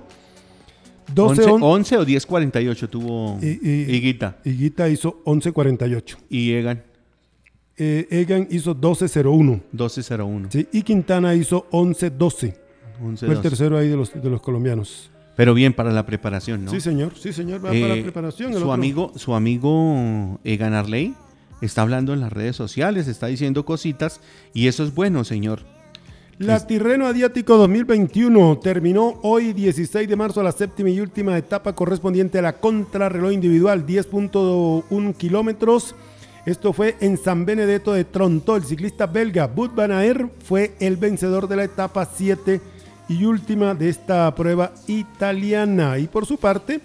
12 11, on- 11 o 10.48 tuvo y- y- Higuita Higuita hizo 11.48. y Egan Eh, Egan hizo 12.01. 12.01. Sí, y Quintana hizo 11.12. 11, Fue el 12. tercero ahí de los, de los colombianos. Pero bien para la preparación, ¿no? Sí, señor. Sí, señor. Va Eh, para la preparación. el su otro- amigo, su amigo Egan Arley está hablando en las redes sociales, está diciendo cositas y eso es bueno, señor. La Tirreno Adiático 2021 terminó hoy 16 de marzo la séptima y última etapa correspondiente a la contrarreloj individual 10.1 kilómetros. Esto fue en San Benedetto de Tronto. El ciclista belga Bud Van Aert fue el vencedor de la etapa 7 y última de esta prueba italiana. Y por su parte,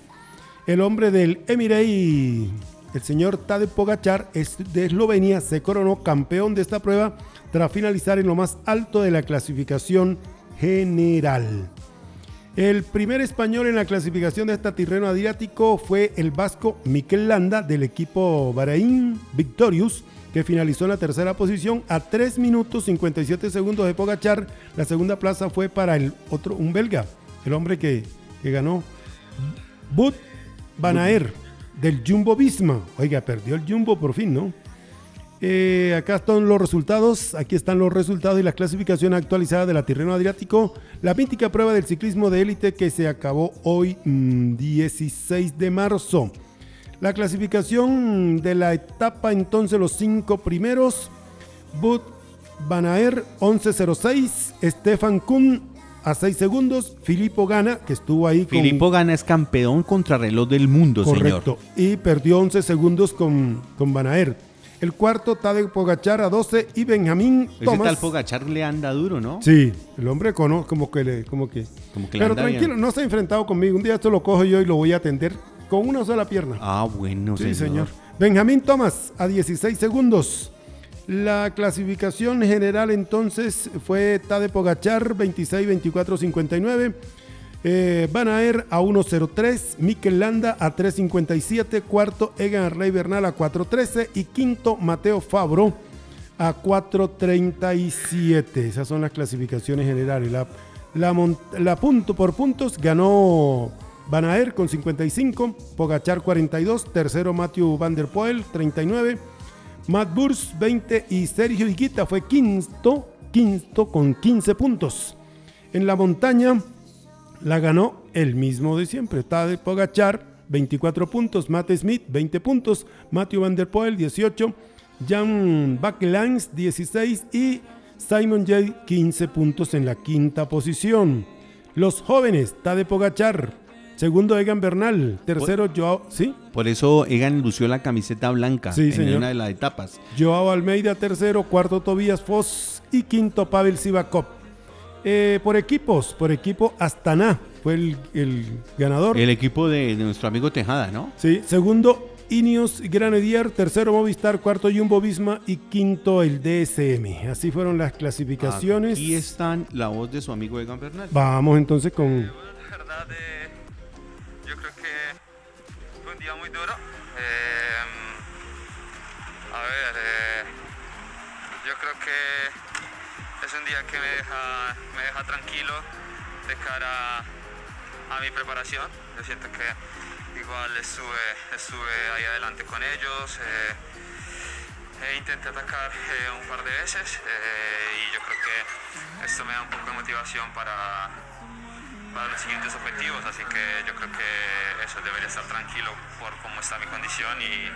el hombre del Emirei, el señor Tadej Pogachar, de Eslovenia, se coronó campeón de esta prueba tras finalizar en lo más alto de la clasificación general. El primer español en la clasificación de esta Tirreno Adriático fue el vasco Miquel Landa del equipo Bahrein Victorious, que finalizó en la tercera posición a 3 minutos 57 segundos de Pogachar. La segunda plaza fue para el otro, un belga, el hombre que, que ganó, Bud Van Aert del Jumbo Visma. Oiga, perdió el Jumbo por fin, ¿no? Eh, acá están los resultados, aquí están los resultados y la clasificación actualizada de la Tirreno Adriático, la mítica prueba del ciclismo de élite que se acabó hoy mm, 16 de marzo. La clasificación de la etapa entonces los cinco primeros, Bud Banaer 11.06, Stefan Kuhn a 6 segundos, Filippo Gana, que estuvo ahí con... Filippo Gana es campeón contrarreloj del mundo, Correcto, señor. y perdió 11 segundos con, con Banaer. El cuarto, Tadej Pogachar a 12 y Benjamín Ese Thomas. tal Pogachar le anda duro, ¿no? Sí, el hombre cono, como que le, como que. Como que le Pero anda tranquilo, bien. no se ha enfrentado conmigo. Un día esto lo cojo yo y lo voy a atender con una sola pierna. Ah, bueno, sí, señor. señor. Benjamín Thomas a 16 segundos. La clasificación general entonces fue Tade Pogachar 26, 24, 59. Eh, Van Aer a 1.03, Mikel Landa a 3.57, cuarto Egan Arley Bernal a 4.13 y quinto Mateo Fabro a 4.37. Esas son las clasificaciones generales. La, la, la punto por puntos ganó Van Aer con 55, Pogachar 42, tercero Matthew Van der Poel 39, Matt Burs 20 y Sergio Higuita fue quinto, quinto con 15 puntos. En la montaña la ganó el mismo de siempre, Tadej Pogachar 24 puntos, Matt Smith 20 puntos, Matthew Van der Poel 18, Jan Bakelans 16 y Simon J 15 puntos en la quinta posición. Los jóvenes, Tadej Pogachar, segundo Egan Bernal, tercero Joao, ¿sí? Por eso Egan lució la camiseta blanca Sí, en señor. una de las etapas. Joao Almeida tercero, cuarto Tobías Foss y quinto Pavel Sivakov. Eh, por equipos, por equipo Astana fue el, el ganador. El equipo de, de nuestro amigo Tejada, ¿no? Sí, segundo Ineos Granadier, tercero Movistar, cuarto Jumbo Visma y quinto el DSM. Así fueron las clasificaciones. Aquí están la voz de su amigo Egan Bernal. Vamos entonces con La verdad, eh, yo es un día que me deja, me deja tranquilo de cara a mi preparación. Yo siento que igual estuve, estuve ahí adelante con ellos. eh, e intenté atacar eh, un par de veces eh, y yo creo que esto me da un poco de motivación para, los siguientes objetivos, así que yo creo que eso debería estar tranquilo por cómo está mi condición y,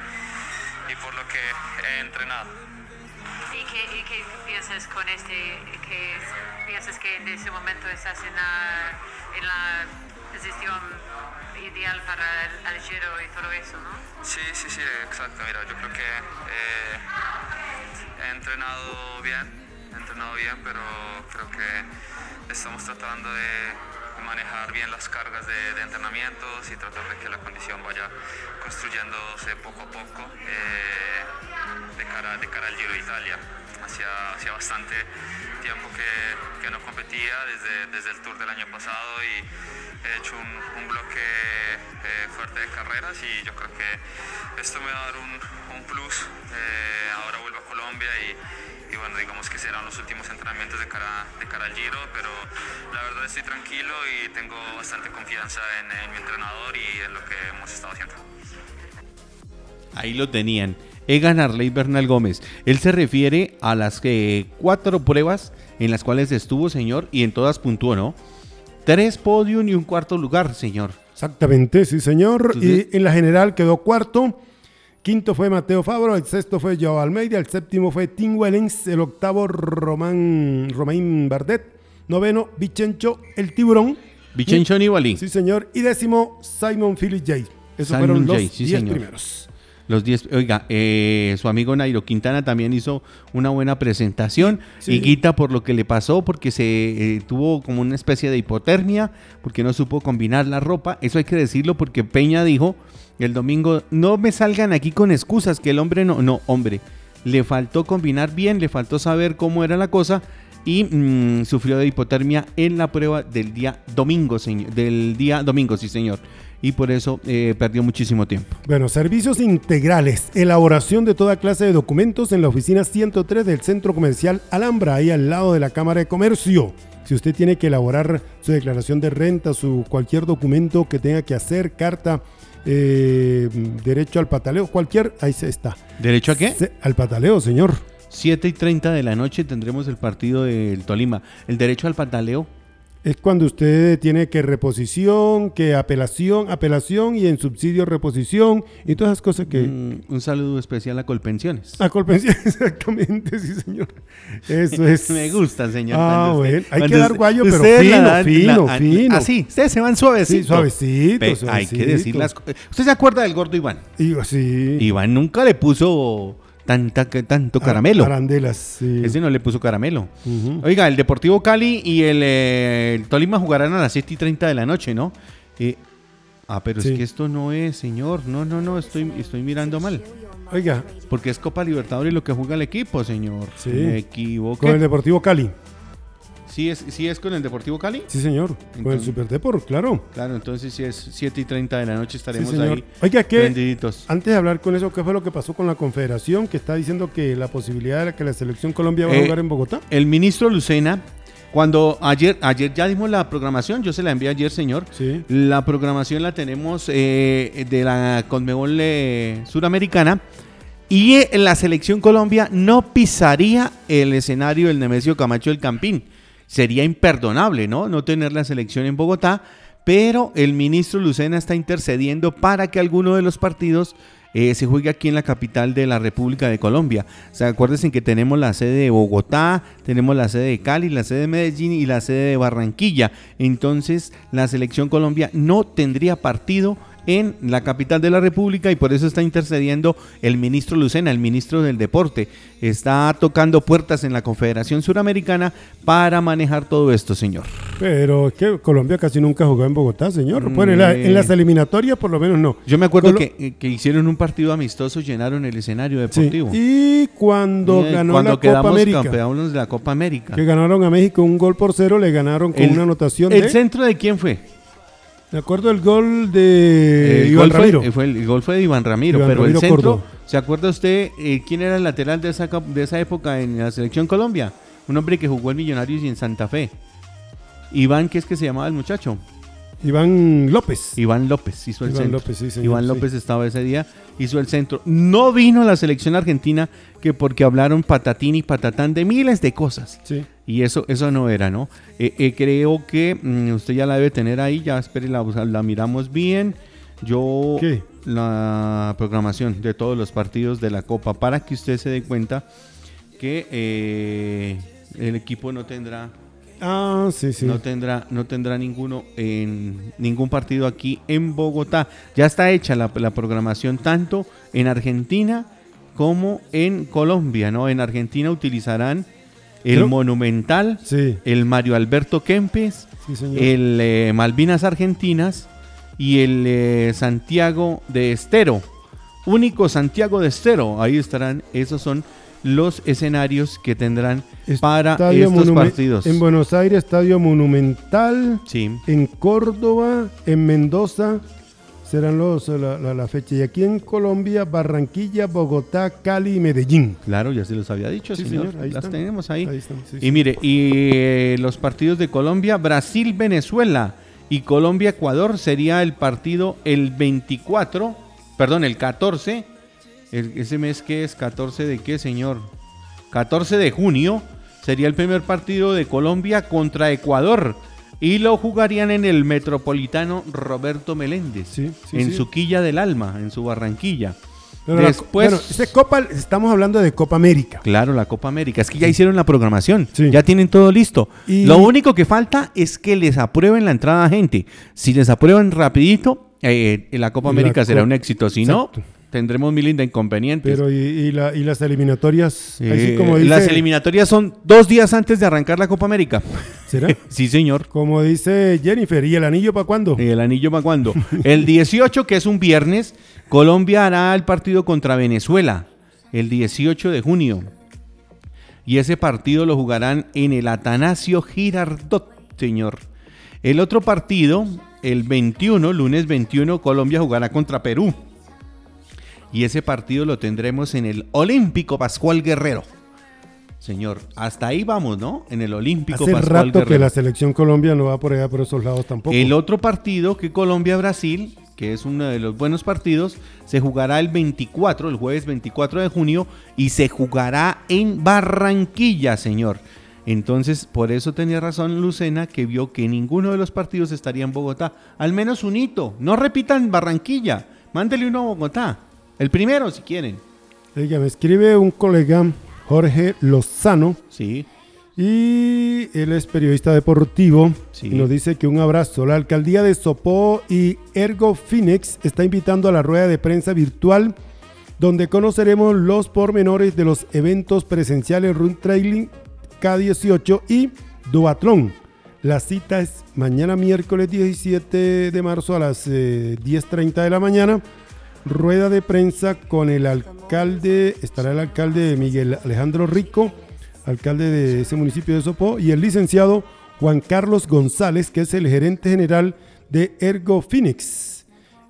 y por lo que he entrenado. ¿Y qué, qué piensas con este, que piensas que en ese momento estás en la, en la posición ideal para el, el Giro y todo eso, no? Sí, sí, sí, exacto. Mira, yo creo que eh, he entrenado bien, he entrenado bien, pero creo que estamos tratando de manejar bien las cargas de, de entrenamientos y tratar de que la condición vaya construyéndose poco a poco eh, de, cara, de cara al Giro Italia. Hacía, bastante tiempo que, que no competía desde, desde el Tour del año pasado y he hecho un, bloque eh, fuerte de carreras y yo creo que esto me va a dar un, plus. Eh, ahora vuelvo a Colombia y, y bueno, digamos que serán los últimos entrenamientos de cara, de cara al Giro, pero la verdad estoy tranquilo y tengo bastante confianza en, en mi entrenador y en lo que hemos estado haciendo. Ahí lo tenían. Egan Arley Bernal Gómez. Él se refiere a las eh, cuatro pruebas en las cuales estuvo, señor, y en todas puntuó, ¿no? Tres podium y un cuarto lugar, señor. Exactamente, sí, señor. Entonces- y en la general quedó cuarto. Quinto fue Mateo Fabro, el sexto fue Joao Almeida, el séptimo fue Tim Wellens, el octavo Román, Romain Bardet, noveno Vichencho el Tiburón. Vicencio Nibali. Sí, señor. Y décimo Simon Phillips J. Esos Simon fueron los sí, diez señor. primeros. Los 10. Oiga, eh, su amigo Nairo Quintana también hizo una buena presentación. Sí. Y Guita por lo que le pasó, porque se eh, tuvo como una especie de hipotermia, porque no supo combinar la ropa. Eso hay que decirlo porque Peña dijo el domingo: no me salgan aquí con excusas, que el hombre no. No, hombre. Le faltó combinar bien, le faltó saber cómo era la cosa. Y mm, sufrió de hipotermia en la prueba del día domingo, señor. Del día domingo, sí, señor. Y por eso eh, perdió muchísimo tiempo. Bueno, servicios integrales, elaboración de toda clase de documentos en la oficina 103 del Centro Comercial Alhambra, ahí al lado de la Cámara de Comercio. Si usted tiene que elaborar su declaración de renta, su cualquier documento que tenga que hacer, carta, eh, derecho al pataleo, cualquier, ahí se está. ¿Derecho a qué? Se- al pataleo, señor. 7 y 30 de la noche tendremos el partido del Tolima. El derecho al pataleo. Es cuando usted tiene que reposición, que apelación, apelación y en subsidio reposición y todas esas cosas que... Mm, un saludo especial a Colpensiones. A Colpensiones, *laughs* exactamente, sí, señor. Eso es. *laughs* Me gusta, señor. Ah, usted- bueno. Hay que dar guayo, pero fino, la fino, la- fino. Así, ustedes se van suavecito. Sí, suavecito, Pe- Hay que decir las co- ¿Usted se acuerda del gordo Iván? Y sí. Iván nunca le puso tanta, tanto Ar- caramelo. Arandelas, sí. Ese no le puso caramelo. Oiga, el Deportivo Cali y el, eh, el Tolima jugarán a las 7 y 30 de la noche, ¿no? Eh, ah, pero Sí. es que esto no es, señor. No, no, no, estoy, estoy mirando mal. Oiga, Porque es Copa Libertadores lo que juega el equipo, señor. Sí. Me equivoqué. con el Deportivo Cali. ¿Sí, es, ¿Sí es con el Deportivo Cali? Sí, señor. Con el Entonces- Super Depor, claro. Claro, entonces si es 7 y 30 de la noche estaremos ahí Oiga, ¿qué? Antes de hablar con eso, ¿qué fue lo que pasó con la Confederación que está diciendo que la posibilidad de que la selección Colombia va a Eh, jugar en Bogotá? El ministro Lucena, cuando ayer, ayer ya dimos la programación, yo se la envié ayer, señor. Sí. La programación la tenemos eh, de la Conmebol eh, Suramericana. Y eh, la selección Colombia no pisaría el escenario del Nemesio Camacho del Campín. Sería imperdonable, ¿no? No tener la selección en Bogotá. Pero el ministro Lucena está intercediendo para que alguno de los partidos eh, se juegue aquí en la capital de la República de Colombia. O sea, acuérdense que tenemos la sede de Bogotá, tenemos la sede de Cali, la sede de Medellín y la sede de Barranquilla. Entonces, la selección Colombia no tendría partido en la capital de la República y por eso está intercediendo el ministro Lucena, el ministro del Deporte. Está tocando puertas en la Confederación Suramericana para manejar todo esto, señor. Pero es que Colombia casi nunca jugó en Bogotá, señor. Mm, Bueno, en, la- eh. en las eliminatorias por lo menos no. Yo me acuerdo Colo- que, eh, que hicieron un partido amistoso, llenaron el escenario Sí. deportivo. Y cuando Eh, ganó cuando la Copa América, campeones de la Copa América. que ganaron a México un gol por cero, le ganaron con El- una anotación ¿El de... centro de quién fue? Me acuerdo el gol de el, Iván gol Ramiro. Fue, fue el, el gol fue de Iván Ramiro, Iván pero Ramiro el centro. ¿se acuerda usted eh, quién era el lateral de esa, de esa época en la selección Colombia? Un hombre que jugó en Millonarios y en Santa Fe. Iván, ¿qué es que se llamaba el muchacho? Iván López. Iván López hizo el Iván centro. López, sí, señor, Iván sí. López estaba ese día, hizo el centro. No vino la selección argentina que porque hablaron patatín y patatán de miles de cosas. Sí. Y eso, eso no era, ¿no? Eh, eh, creo que mm, usted ya la debe tener ahí, ya espere, la, la miramos bien. Yo ¿Qué? la programación de todos los partidos de la Copa para que usted se dé cuenta que eh, el equipo no tendrá Ah, sí, sí. no tendrá no tendrá ninguno en ningún partido aquí en Bogotá. Ya está hecha la, la programación tanto en Argentina como en Colombia, ¿no? En Argentina utilizarán el Creo- Monumental, Sí, el Mario Alberto Kempes, sí, el eh, Malvinas Argentinas y el eh, Santiago de Estero. Único Santiago de Estero. Ahí estarán, esos son los escenarios que tendrán para Estadio estos partidos. En Buenos Aires, Estadio Monumental. Sí. En Córdoba, en Mendoza, serán los, la, la- la fecha. Y aquí en Colombia, Barranquilla, Bogotá, Cali y Medellín. Claro, ya se los había dicho, Sí, señor. señor, ahí Las están. tenemos ahí. Ahí están, sí, y sí. mire, y eh, los partidos de Colombia, Brasil, Venezuela y Colombia, Ecuador sería el partido el 24, perdón, el 14. El- ese mes que es 14 de qué, señor? 14 de junio sería el primer partido de Colombia contra Ecuador. Y lo jugarían en el Metropolitano Roberto Meléndez, Sí, sí, en sí. su quilla del alma, en su Barranquilla. Pero la- Después, bueno, Copa, estamos hablando de Copa América. Claro, la Copa América. Es que ya hicieron la programación. Sí. Ya tienen todo listo. Y- Lo único que falta es que les aprueben la entrada a gente. Si les aprueban rapidito, eh, la Copa La América será un éxito. Si Exacto. no, tendremos mil inconvenientes. Pero y, y la- y las eliminatorias, Eh, así como dice, Las eliminatorias son dos días antes de arrancar la Copa América. ¿será? *laughs* sí, señor. Como dice Jennifer, ¿y el anillo para cuándo? ¿El anillo para cuándo? El 18, que es un viernes, Colombia hará el partido contra Venezuela, el 18 de junio. Y ese partido lo jugarán en el Atanasio Girardot, señor. El otro partido, el 21, lunes 21, Colombia jugará contra Perú. Y ese partido lo tendremos en el Olímpico Pascual Guerrero. Señor, hasta ahí vamos, ¿no? En el Olímpico Hace Pascual rato que la selección Colombia no va por allá por esos lados tampoco. El otro partido que Colombia-Brasil, que es uno de los buenos partidos, se jugará el 24, el jueves 24 de junio, y se jugará en Barranquilla, señor. Entonces, por eso tenía razón Lucena que vio que ninguno de los partidos estaría en Bogotá. Al menos un hito. No repitan Barranquilla. Mándele uno a Bogotá. El primero, si quieren. Oiga, me escribe un colega, Jorge Lozano, Sí. y él es periodista deportivo. Sí. Y nos dice que un abrazo. La alcaldía de Sopó y Ergo Phoenix está invitando a la rueda de prensa virtual donde conoceremos los pormenores de los eventos presenciales Run Trailing K18 y Duatlón. La cita es mañana miércoles 17 de marzo a las eh, 10.30 de la mañana. Rueda de prensa con el alcalde, estará el alcalde Miguel Alejandro Rico, alcalde de ese municipio de Sopó, y el licenciado Juan Carlos González, que es el gerente general de Ergo Phoenix.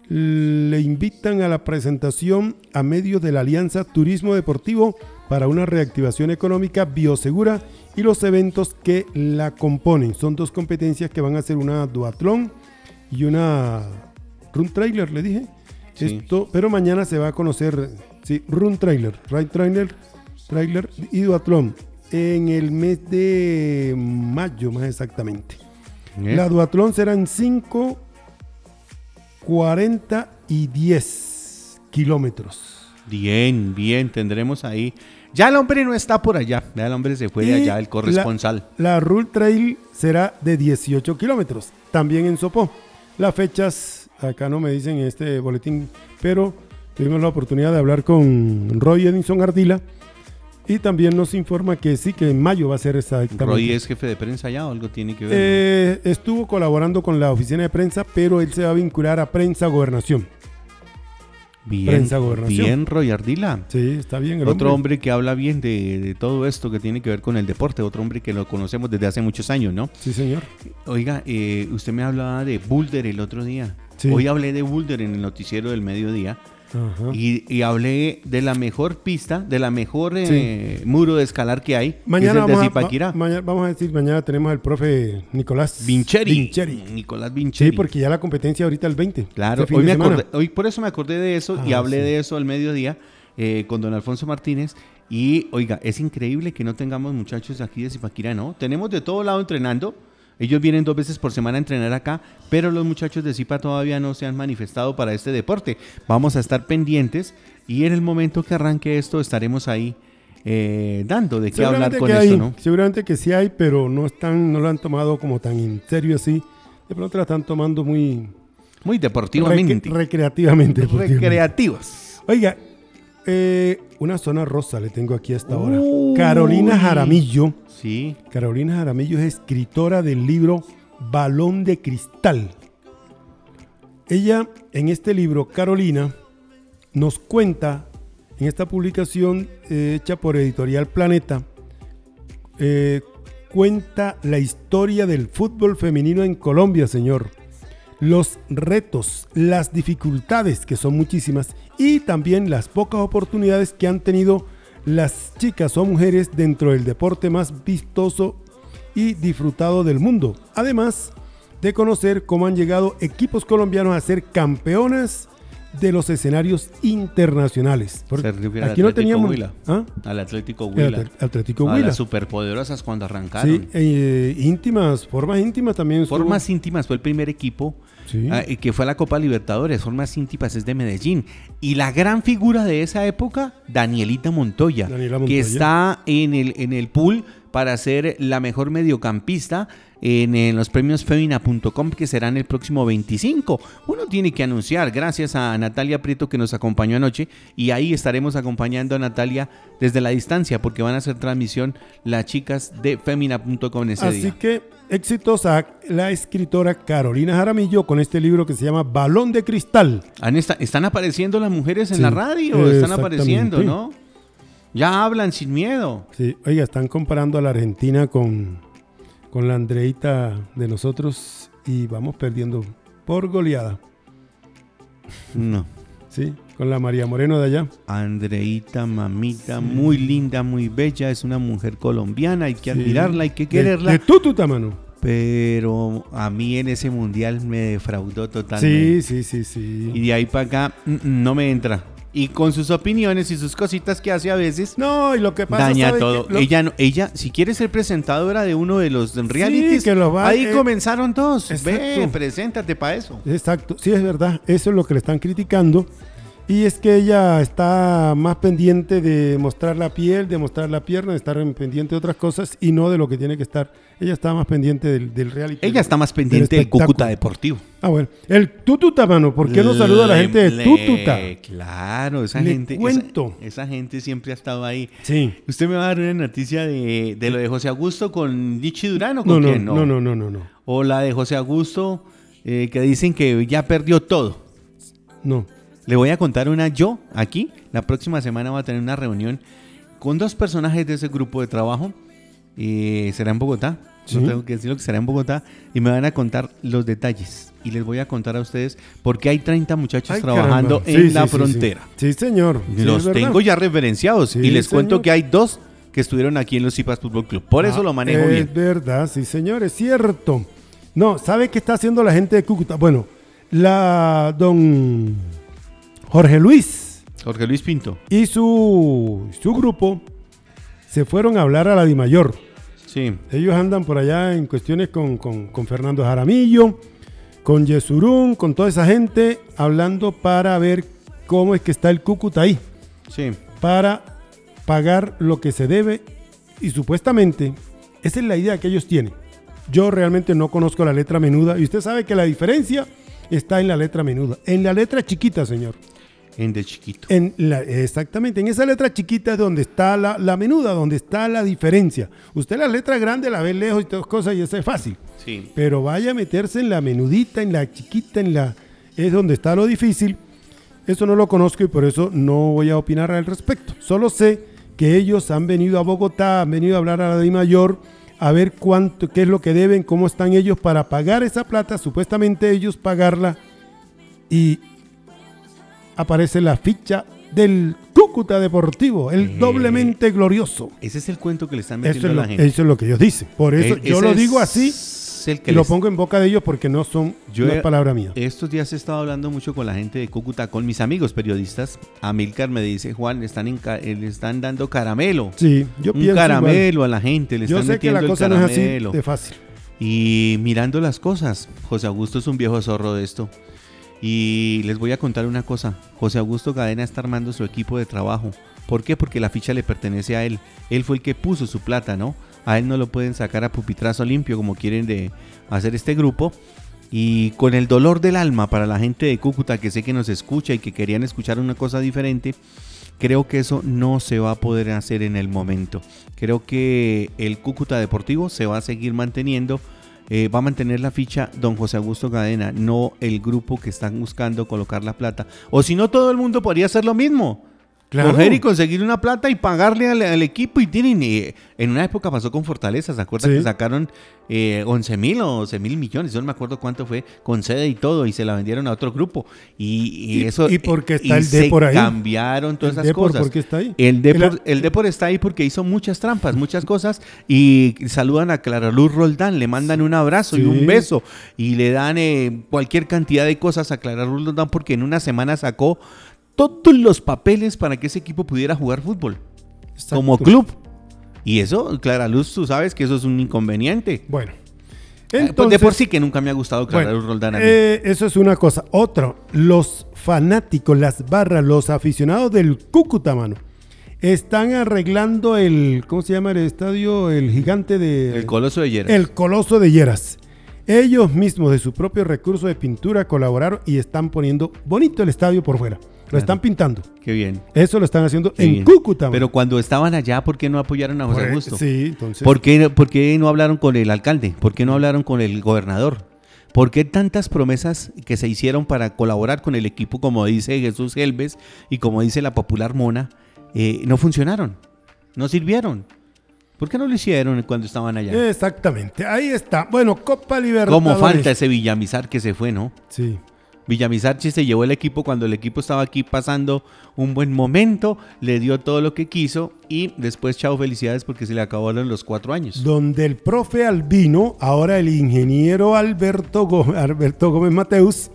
Le invitan a la presentación a medios de la Alianza Turismo Deportivo para una reactivación económica biosegura y los eventos que la componen. Son dos competencias que van a ser una duatlón y una run trailer, le dije. Sí. Esto, pero mañana se va a conocer, sí, run trailer, ride trailer, trailer y duatlón en el mes de mayo más exactamente. ¿Eh? La duatlón serán 5, 40 y 10 kilómetros. Bien, bien, tendremos ahí. Ya el hombre no está por allá. Ya el hombre se fue de allá, el corresponsal. La, la Rule Trail será de 18 kilómetros, también en Sopó. Las fechas, acá no me dicen en este boletín, pero tuvimos la oportunidad de hablar con Roy Edinson Ardila y también nos informa que sí, que en mayo va a ser exactamente. Roy es jefe de prensa ya o algo tiene que ver. Eh, estuvo colaborando con la oficina de prensa, pero él se va a vincular a Prensa Gobernación. bien, prensa, gobernación. bien, Roy Ardila. Sí, está bien. el Otro hombre que habla bien de, de todo esto que tiene que ver con el deporte, otro hombre que lo conocemos desde hace muchos años, ¿no? Sí, señor. Oiga, eh, usted me hablaba de Boulder el otro día. Sí. Hoy hablé de Boulder en el noticiero del mediodía Ajá. y, y hablé de la mejor pista, de la mejor eh, muro de escalar que hay, Mañana que es el de vamos, a, mañana vamos a decir, mañana tenemos al profe Nicolás Vincheri. Vincheri. Nicolás Vincheri. Sí, porque ya la competencia ahorita el 20. Claro, hoy, me acordé, hoy por eso me acordé de eso y Ah, hablé sí. de eso al mediodía eh, con don Alfonso Martínez. Y oiga, es increíble que no tengamos muchachos aquí de Zipaquirá, ¿no? Tenemos de todo lado entrenando. Ellos vienen dos veces por semana a entrenar acá, pero los muchachos de Zipa todavía no se han manifestado para este deporte. Vamos a estar pendientes y en el momento que arranque esto estaremos ahí eh, dando de qué hablar con esto, hay, ¿no? Seguramente que sí hay, pero no están, no lo han tomado como tan en serio así. De pronto la están tomando muy Muy deportivamente. recre- recreativamente. *laughs* recreativos. Oiga, eh, una zona rosa le tengo aquí hasta ahora. Uy. Carolina Jaramillo. Sí, Carolina Jaramillo es escritora del libro Balón de Cristal. Ella, en este libro, Carolina, nos cuenta, en esta publicación eh, hecha por Editorial Planeta, eh, cuenta la historia del fútbol femenino en Colombia, señor. Los retos, las dificultades, que son muchísimas, y también las pocas oportunidades que han tenido las chicas o mujeres dentro del deporte más vistoso y disfrutado del mundo. Además de conocer cómo han llegado equipos colombianos a ser campeonas de los escenarios internacionales. Porque Se refiere al aquí no teníamos. ¿Ah? al Atlético Huila. Atl- Atlético a Huila. las superpoderosas cuando arrancaron. Sí, eh, íntimas, formas íntimas también. estuvo. Formas íntimas fue el primer equipo Sí. ah, que fue a la Copa Libertadores. Formas íntimas es de Medellín. Y la gran figura de esa época, Danielita Montoya, Daniela que Montoya. está en el, en el pool para ser la mejor mediocampista en, en los premios femina.com que serán el próximo 25. Uno tiene que anunciar, gracias a Natalia Prieto que nos acompañó anoche y ahí estaremos acompañando a Natalia desde la distancia porque van a hacer transmisión las chicas de femina.com ese Así día. que éxitos a la escritora Carolina Jaramillo con este libro que se llama Balón de Cristal. Esta- están apareciendo las mujeres en Sí, la radio, están apareciendo, ¿no? Ya hablan sin miedo. Sí, oiga, están comparando a la Argentina con, con la Andreita de nosotros y vamos perdiendo por goleada. No. Sí, con la María Moreno de allá. Andreita, mamita, muy linda, muy bella, es una mujer colombiana, hay que Sí. admirarla, hay que De- quererla. De, tu tutamano. Pero a mí en ese mundial me defraudó totalmente. Sí, sí, sí, sí. Y de ahí para acá mm, mm, no me entra. Y con sus opiniones y sus cositas que hace a veces No, y lo que pasa daña ¿sabe todo. qué? Lo- Ella, no- ella, si quiere ser presentadora de uno de los realities, que lo va- ahí eh, comenzaron todos. Ve, exacto. preséntate para eso. Exacto, sí es verdad, eso es lo que le están criticando. Y es que ella está más pendiente de mostrar la piel, de mostrar la pierna, de estar en- pendiente de otras cosas y no de lo que tiene que estar. Ella está más pendiente del, del reality. Ella está más pendiente del espectáculo. Cúcuta Deportivo. Ah, bueno. El Tututa, mano. ¿Por qué no saluda a la gente de Tututa? Claro, esa Le gente. cuento. Esa, gente siempre ha estado ahí. Sí. Usted me va a dar una noticia de, de lo de José Augusto con Lichi Durán o No, con no, quién? no, no, no, no, no. O la de José Augusto eh, que dicen que ya perdió todo. No. Le voy a contar una yo aquí. La próxima semana va a tener una reunión con dos personajes de ese grupo de trabajo. Eh, será en Bogotá. Sí. No tengo que decirlo que será en Bogotá. Y me van a contar los detalles. Y les voy a contar a ustedes por qué hay 30 muchachos Ay, trabajando en Sí, la frontera. Sí, señor. Los es tengo ya referenciados. Y les cuento que hay dos que estuvieron aquí en los Cipas Fútbol Club. Por eso Ah, lo manejo es bien. verdad, sí, señor, es cierto. No, ¿sabe qué está haciendo la gente de Cúcuta? Bueno, la don Jorge Luis Jorge Luis Pinto. y su, su grupo se fueron a hablar a la Dimayor. Sí. Ellos andan por allá en cuestiones con, con- con Fernando Jaramillo, con Yesurún, con toda esa gente, hablando para ver cómo es que está el Cúcuta ahí, Sí. para pagar lo que se debe y supuestamente esa es la idea que ellos tienen. Yo realmente no conozco la letra menuda y usted sabe que la diferencia está en la letra menuda, en la letra chiquita, señor. En de chiquito. En la, exactamente, en esa letra chiquita es donde está la, la menuda, donde está la diferencia. Usted la letra grande la ve lejos y todas cosas y eso es fácil. Sí. Pero vaya a meterse en la menudita, en la chiquita, en la... Es donde está lo difícil. Eso no lo conozco y por eso no voy a opinar al respecto. Solo sé que ellos han venido a Bogotá, han venido a hablar a la de mayor, a ver cuánto, qué es lo que deben, cómo están ellos para pagar esa plata, supuestamente ellos pagarla y aparece la ficha del Cúcuta Deportivo, el Eh, doblemente glorioso. Ese es el cuento que le están metiendo es, a la gente. eso es lo que ellos dicen. Por eso Eh, yo lo digo así el que y lo pongo en boca de ellos porque no son Yo no es palabra mía. Estos días he estado hablando mucho con la gente de Cúcuta, con mis amigos periodistas. Amilcar me dice, Juan, le están, eh, le están dando caramelo. Sí, yo un pienso caramelo a la gente, le. Yo están sé que metiendo la el cosa no es así caramelo. de fácil. Y mirando las cosas, José Augusto es un viejo zorro de esto. Y les voy a contar una cosa. José Augusto Cadena está armando su equipo de trabajo. ¿Por qué? Porque la ficha le pertenece a él. Él fue el que puso su plata, ¿no? A él no lo pueden sacar a pupitrazo limpio como quieren de hacer este grupo. Y con el dolor del alma para la gente de Cúcuta que sé que nos escucha y que querían escuchar una cosa diferente, creo que eso no se va a poder hacer en el momento. Creo que el Cúcuta Deportivo se va a seguir manteniendo. Eh, va a mantener la ficha don José Augusto Cadena, no el grupo que están buscando colocar la plata. O si no, todo el mundo podría hacer lo mismo. Claro. Coger y conseguir una plata y pagarle al, al equipo. Y tienen, eh, en una época pasó con Fortaleza, ¿se acuerdan Sí. que sacaron eh, 11 mil o 12 mil millones? Yo no me acuerdo cuánto fue, con sede y todo, y se la vendieron a otro grupo. Y, y ¿Y- eso. y por qué está y el se Depor ahí? Cambiaron todas ¿El esas Depor cosas. por qué está ahí? El Depor, El- el Depor está ahí porque hizo muchas trampas, muchas cosas. Y saludan a Clara Luz Roldán, le mandan un abrazo y un beso. Y le dan eh, cualquier cantidad de cosas a Clara Luz Roldán porque en una semana sacó todos los papeles para que ese equipo pudiera jugar fútbol Exacto. como club. Y eso, Clara Luz, tú sabes que eso es un inconveniente. Bueno. Eh, pues Entonces, de por sí que nunca me ha gustado Clara bueno, Luz Roldán a mí. eh, eso es una cosa. Otro, los fanáticos, las barras, los aficionados del Cúcuta, mano, están arreglando el, ¿cómo se llama el estadio? El gigante de... el Coloso de Lleras. El Coloso de Lleras. Ellos mismos de su propio recurso de pintura colaboraron y están poniendo bonito el estadio por fuera. Lo están pintando. Qué bien. Eso lo están haciendo qué en bien. Cúcuta. Pero cuando estaban allá, ¿por qué no apoyaron a José Por- Augusto? Sí, entonces. ¿Por qué, por qué no hablaron con el alcalde? ¿Por qué no hablaron con el gobernador? ¿Por qué tantas promesas que se hicieron para colaborar con el equipo, como dice Jesús Helves y como dice la popular Mona, eh, no funcionaron? No sirvieron. ¿Por qué no lo hicieron cuando estaban allá? Exactamente. Ahí está. Bueno, Copa Libertadores. Como falta ese Villamizar que se fue, ¿no? Sí. Villamizar sí se llevó el equipo cuando el equipo estaba aquí pasando un buen momento, le dio todo lo que quiso y después, chao, felicidades porque se le acabaron los cuatro años. Donde el profe Albino, ahora el ingeniero Alberto Gómez, Alberto Gómez Mateus,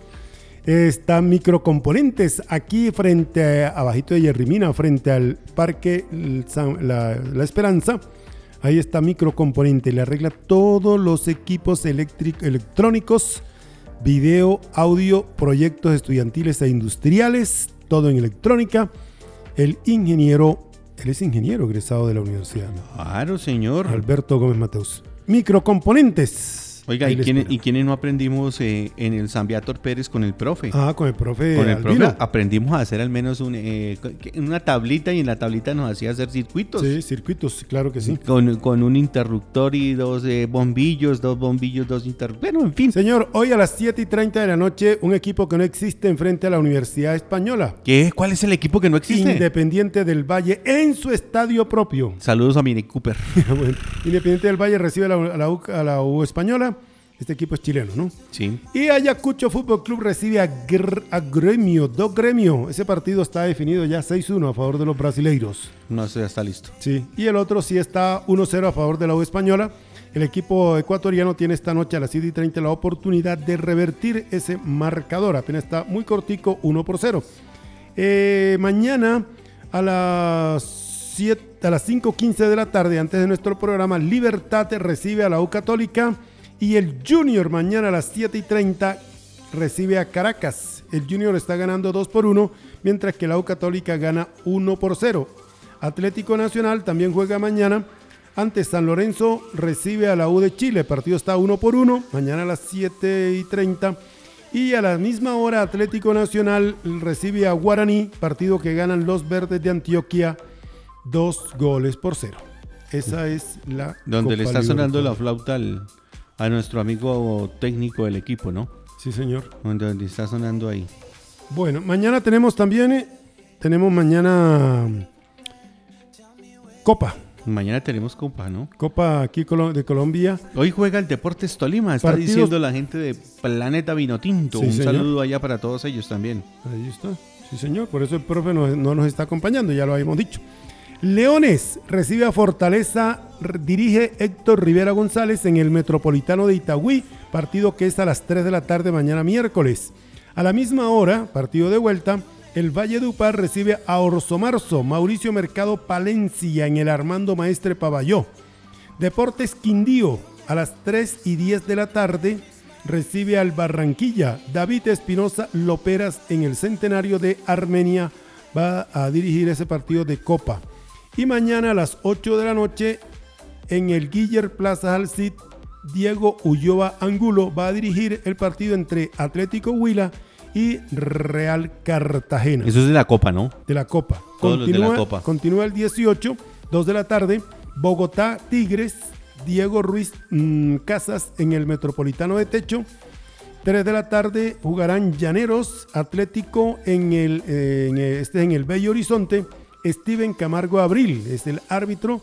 Está Microcomponentes aquí frente a, abajito de Yerrimina, frente al Parque la, Esperanza. Ahí está Microcomponente, le arregla todos los equipos electrónicos, video, audio, proyectos estudiantiles e industriales, todo en electrónica. El ingeniero, él es ingeniero egresado de la universidad, Claro, señor. Alberto Gómez Mateus. Microcomponentes. Oiga, ¿y espera. ¿y quiénes no aprendimos eh, en el San Beator Pérez con el profe? Ah, con el profe con el Albino. profe aprendimos a hacer al menos un, eh, una tablita y en la tablita nos hacía hacer circuitos. Sí, circuitos, claro que sí. Con, con un interruptor y dos eh, bombillos, dos bombillos, dos interruptores. Bueno, en fin. Señor, hoy a las 7 y 30 de la noche, un equipo que no existe enfrente a la Universidad Española. ¿Qué? ¿Cuál es el equipo que no existe? Independiente del Valle en su estadio propio. Saludos a Mini Cooper. *laughs* Bueno, Independiente del Valle recibe a la, a la U, a la U Española. Este equipo es chileno, ¿no? Sí. Y Ayacucho Fútbol Club recibe a, Gr- a Gremio, do Gremio. Ese partido está definido ya 6-1 a favor de los brasileiros. No sé, ya está listo. Sí. Y el otro sí está 1-0 a favor de la U Española. El equipo ecuatoriano tiene esta noche a las 7 y 30 la oportunidad de revertir ese marcador. Apenas está muy cortico, 1 por 0. Eh, mañana a las 7, a las 5.15 de la tarde, antes de nuestro programa, Libertad recibe a la U Católica y el Junior mañana a las 7 y 30 recibe a Caracas. El Junior está ganando 2 por 1, mientras que la U Católica gana 1 por 0. Atlético Nacional también juega mañana. Ante San Lorenzo recibe a la U de Chile. El partido está 1 por 1. Mañana a las 7 y 30. Y a la misma hora Atlético Nacional recibe a Guaraní. Partido que ganan los verdes de Antioquia. Dos goles por cero. Esa es la. Donde le Copa está sonando la flauta al- a nuestro amigo técnico del equipo, ¿no? Sí, señor. Donde, está sonando ahí. Bueno, mañana tenemos también. eh, tenemos mañana. Copa. Mañana tenemos copa, ¿no? Copa aquí de Colombia. Hoy juega el Deportes Tolima, está Partidos- diciendo la gente de Planeta Vinotinto. Sí, Un señor. saludo allá para todos ellos también. Ahí está. Sí, señor. Por eso el profe no, no nos está acompañando, ya lo habíamos dicho. Leones recibe a Fortaleza, dirige Héctor Rivera González en el Metropolitano de Itagüí, partido que es a las 3 de la tarde mañana miércoles. A la misma hora, partido de vuelta, el Valle Upar recibe a Orso Marzo, Mauricio Mercado Palencia en el Armando Maestre Pavalló. Deportes Quindío, a las 3 y 10 de la tarde, recibe al Barranquilla. David Espinosa Loperas en el centenario de Armenia va a dirigir ese partido de Copa. Y mañana a las 8 de la noche, en el Guiller Plaza al Cid, Diego Ulloa Angulo va a dirigir el partido entre Atlético Huila y Real Cartagena Eso es de la copa, ¿no? de la Copa. Todos los de la Copa. Continúa el 18, 2 de la tarde, Bogotá Tigres, Diego Ruiz mm, Casas en el Metropolitano de Techo. 3 de la tarde jugarán Llaneros Atlético en el, eh, en el- este en el Bello Horizonte. Steven Camargo Abril es el árbitro.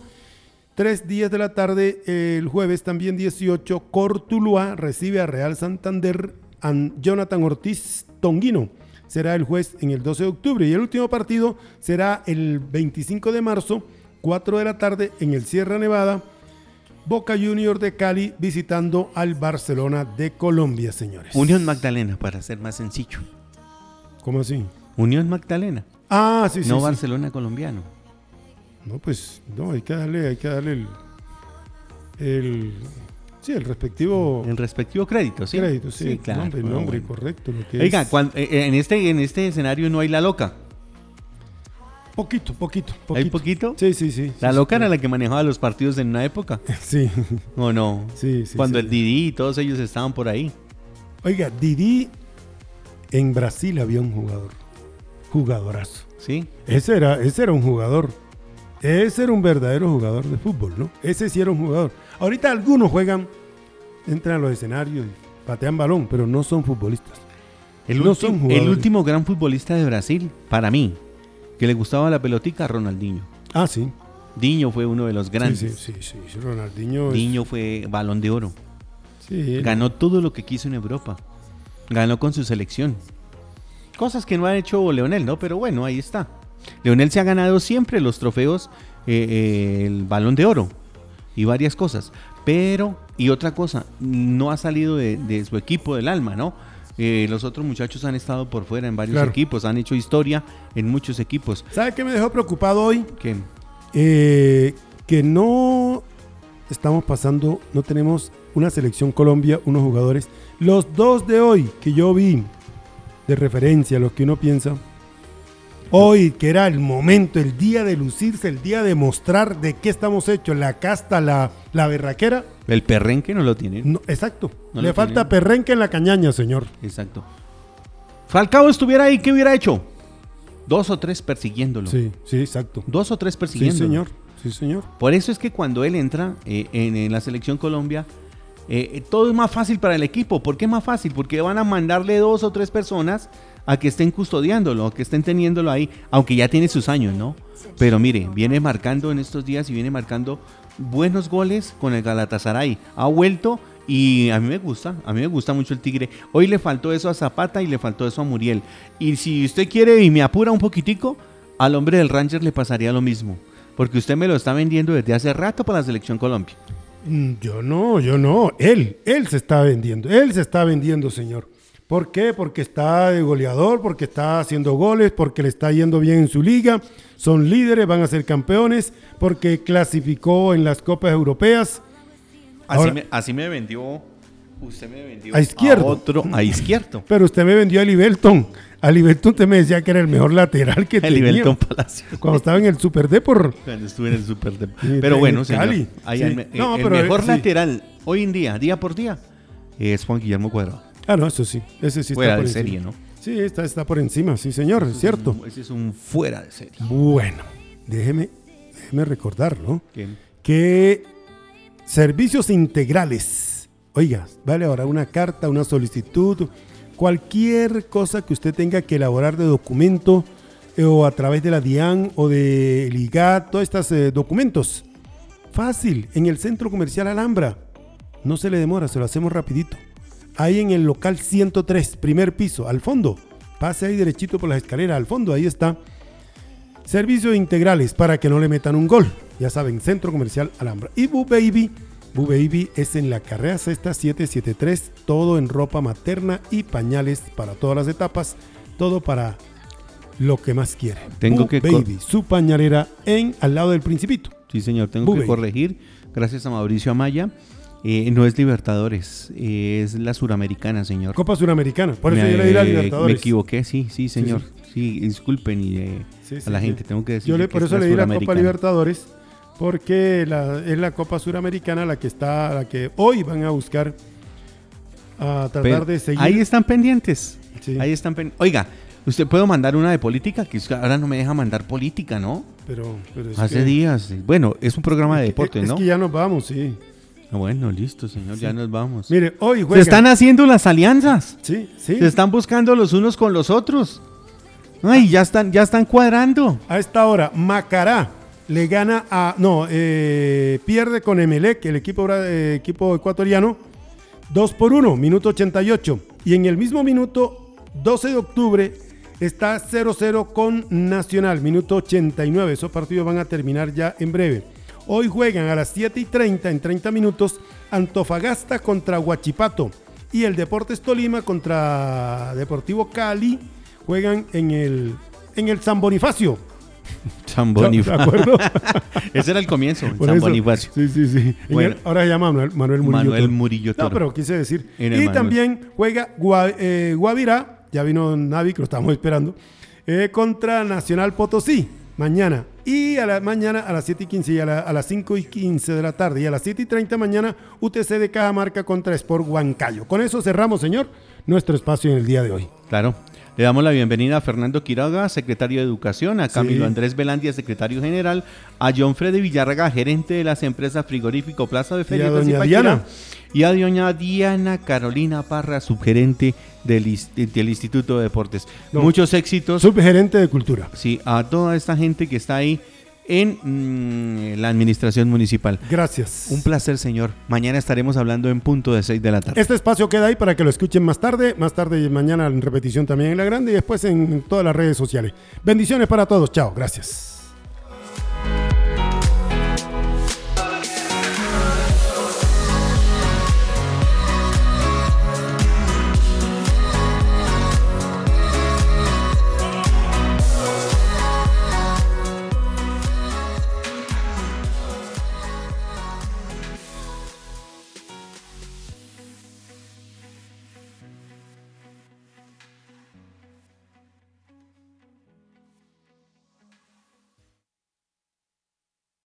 3 días de la tarde, el jueves también 18, Cortuluá recibe a Real Santander. An- Jonathan Ortiz Tonguino será el juez en el 12 de octubre. Y el último partido será el 25 de marzo, 4 de la tarde, en el Sierra Nevada. Boca Junior de Cali visitando al Barcelona de Colombia, señores. Unión Magdalena, para ser más sencillo. ¿Cómo así? Unión Magdalena, Ah, sí, sí. no sí. Barcelona colombiano. No, pues, no, hay que darle, hay que darle el, el sí, el respectivo El respectivo crédito, ¿sí? crédito, sí, claro. nombre, Ah, nombre, bueno. correcto. Lo que Oiga, es- eh, eh, en, este, en este escenario no hay la loca. poquito, poquito, poquito. ¿Hay poquito? Sí, sí, sí. La sí, loca sí, era la que manejaba los partidos en una época. *laughs* Sí, ¿O no? sí, sí. Cuando sí. el Didi y todos ellos estaban por ahí. Oiga, Didi en Brasil había un jugador, jugadorazo. ¿Sí? Ese era, ese era un jugador. Ese era un verdadero jugador de fútbol, ¿no? Ese sí era un jugador. Ahorita algunos juegan, entran a los escenarios, y patean balón, pero no son futbolistas. El, No último gran futbolista de Brasil, para mí, que le gustaba la pelotica, Ronaldinho. Ah, sí. Diño fue uno de los grandes. Sí, sí, sí, sí. Ronaldinho. es- Diño fue balón de oro. sí, él- Ganó todo lo que quiso en Europa. Ganó con su selección. Cosas que no ha hecho Leonel, ¿no? Pero bueno, ahí está. Leonel se ha ganado siempre los trofeos, eh, eh, el balón de oro y varias cosas. Pero, y otra cosa, no ha salido de, de su equipo del alma, ¿no? Eh, los otros muchachos han estado por fuera en varios Claro. equipos, han hecho historia en muchos equipos. ¿Sabe qué me dejó preocupado hoy? Que Eh, que no estamos pasando, no tenemos una selección Colombia, unos jugadores. Los dos de hoy que yo vi de referencia, los que uno piensa. Hoy, que era el momento, el día de lucirse, el día de mostrar de qué estamos hechos, la casta, la, la berraquera. el perrenque no lo tienen. No, exacto. No Le falta tienen. perrenque en la cañaña, señor. Exacto. Falcao estuviera ahí, ¿qué hubiera hecho? Dos o tres persiguiéndolo. Sí, sí, exacto. Dos o tres Sí, persiguiéndolo. señor. Sí, señor. Por eso es que cuando él entra eh, en, en la selección Colombia, eh, eh, todo es más fácil para el equipo. ¿Por qué más fácil? Porque van a mandarle dos o tres personas a que estén custodiándolo, a que estén teniéndolo ahí, aunque ya tiene sus años, ¿no? Pero mire, viene marcando en estos días y viene marcando buenos goles con el Galatasaray. Ha vuelto y a mí me gusta, a mí me gusta mucho el Tigre. Hoy le faltó eso a Zapata y le faltó eso a Muriel. Y si usted quiere y me apura un poquitico, al hombre del Ranger le pasaría lo mismo. Porque usted me lo está vendiendo desde hace rato para la selección Colombia. Mm, Yo no, yo no. Él, él se está vendiendo. Él se está vendiendo, señor. ¿Por qué? Porque está de goleador, porque está haciendo goles, porque le está yendo bien en su liga. Son líderes, van a ser campeones, porque clasificó en las copas europeas. Así, Ahora- me, así me vendió. Usted me vendió A izquierdo. otro, a izquierdo. Pero usted me vendió a Libelton. A Libelton usted me decía que era el mejor lateral que *laughs* El tenía. Ibelton Palacio. Cuando estaba en el Super Depor. Cuando estuve en el Super Dep- Sí, Pero en bueno, el señor. Cali. ahí Sí. el, me- No, el pero, mejor sí. lateral hoy en día, día por día, es Juan Guillermo Cuadrado. Ah, no, eso sí. Ese sí Fuera está por de serie. ¿no? Sí, está, está por encima, sí, señor, es cierto. Ese es un fuera de serie. Bueno, déjeme, déjeme recordar, ¿no? Que servicios integrales, oiga, vale ahora una carta, una solicitud, cualquier cosa que usted tenga que elaborar de documento eh, o a través de la DIAN o de LIGAT, todos estos eh, documentos, fácil, en el Centro Comercial Alhambra, no se le demora, se lo hacemos rapidito. Ahí en el local 103, primer piso, al fondo, pase ahí derechito por las escaleras, al fondo, ahí está. Servicios integrales para que no le metan un gol. Ya saben, Centro Comercial Alhambra. Boo Baby. Boo Baby es en la carrera sexta 773. Todo en ropa materna y pañales para todas las etapas. Todo para lo que más quiere. Tengo Boo que co- Baby, su pañalera en al lado del Principito. Sí, señor, tengo que corregir, gracias a Mauricio Amaya. eh, no es Libertadores, eh, es la Suramericana, señor. Copa Suramericana. Por eso me, yo le di la Libertadores. Me equivoqué, sí, sí, señor. Sí, disculpen y, eh, Sí, sí, a la sí. gente, tengo que decir. Yo le, que por es eso le di la Copa. Libertadores, porque la- es la Copa Suramericana la que está, la que hoy van a buscar a tratar Pero de seguir. Ahí están pendientes. Sí. Ahí están. Oiga, usted puede mandar una de política, que ahora no me deja mandar política, ¿no? pero, pero es Hace que- días. Bueno, es un programa de es que- deportes, es ¿no? que ya nos vamos, sí. Ah, Bueno, listo, señor, ya nos vamos. Mire, hoy Se están haciendo las alianzas. Sí, sí. Se están buscando los unos con los otros. Ay, ya están, ya están cuadrando. A esta hora, Macará le gana a. No, eh, pierde con Emelec, el equipo, eh, equipo ecuatoriano. 2 por 1, minuto 88. Y en el mismo minuto, 12 de octubre, está 0-0 con Nacional, minuto 89. Esos partidos van a terminar ya en breve. Hoy juegan a las 7 y 30, en 30 minutos, Antofagasta contra Huachipato. Y el Deportes Tolima contra Deportivo Cali juegan en el, en el San Bonifacio. *laughs* San ¿De Bonifacio. acuerdo? *laughs* Ese era el comienzo, Por San eso- Bonifacio. Sí, sí, sí. En Bueno. el- ahora se llama Manuel, Manuel Murillo. Manuel Toro. Murillo No, Toro. pero quise decir. En Y también juega Gua- eh, Guavirá, ya vino Navi, que lo estábamos esperando, eh, contra Nacional Potosí, mañana. Y a la mañana a las 7 y 15 y a, la- a las 5 y 15 de la tarde. Y a las 7 y 30 mañana UTC de Cajamarca contra Sport Huancayo. Con eso cerramos, señor, nuestro espacio en el día de hoy. Claro. Le damos la bienvenida a Fernando Quiroga, secretario de Educación, a Camilo Sí. Andrés Velandia, secretario general, a John Freddy Villarraga, gerente de las empresas Frigorífico Plaza de Ferias de doña Zipaquirá, Diana. y a doña Diana Carolina Parra, subgerente del, Instituto de Deportes. No. Muchos éxitos. Subgerente de Cultura. Sí, a toda esta gente que está ahí en mm, la administración municipal. Gracias. Un placer, señor. Mañana estaremos hablando en punto de 6 de la tarde. Este espacio queda ahí para que lo escuchen más tarde, más tarde y mañana en repetición también en la grande y después en todas las redes sociales. Bendiciones para todos, chao, gracias.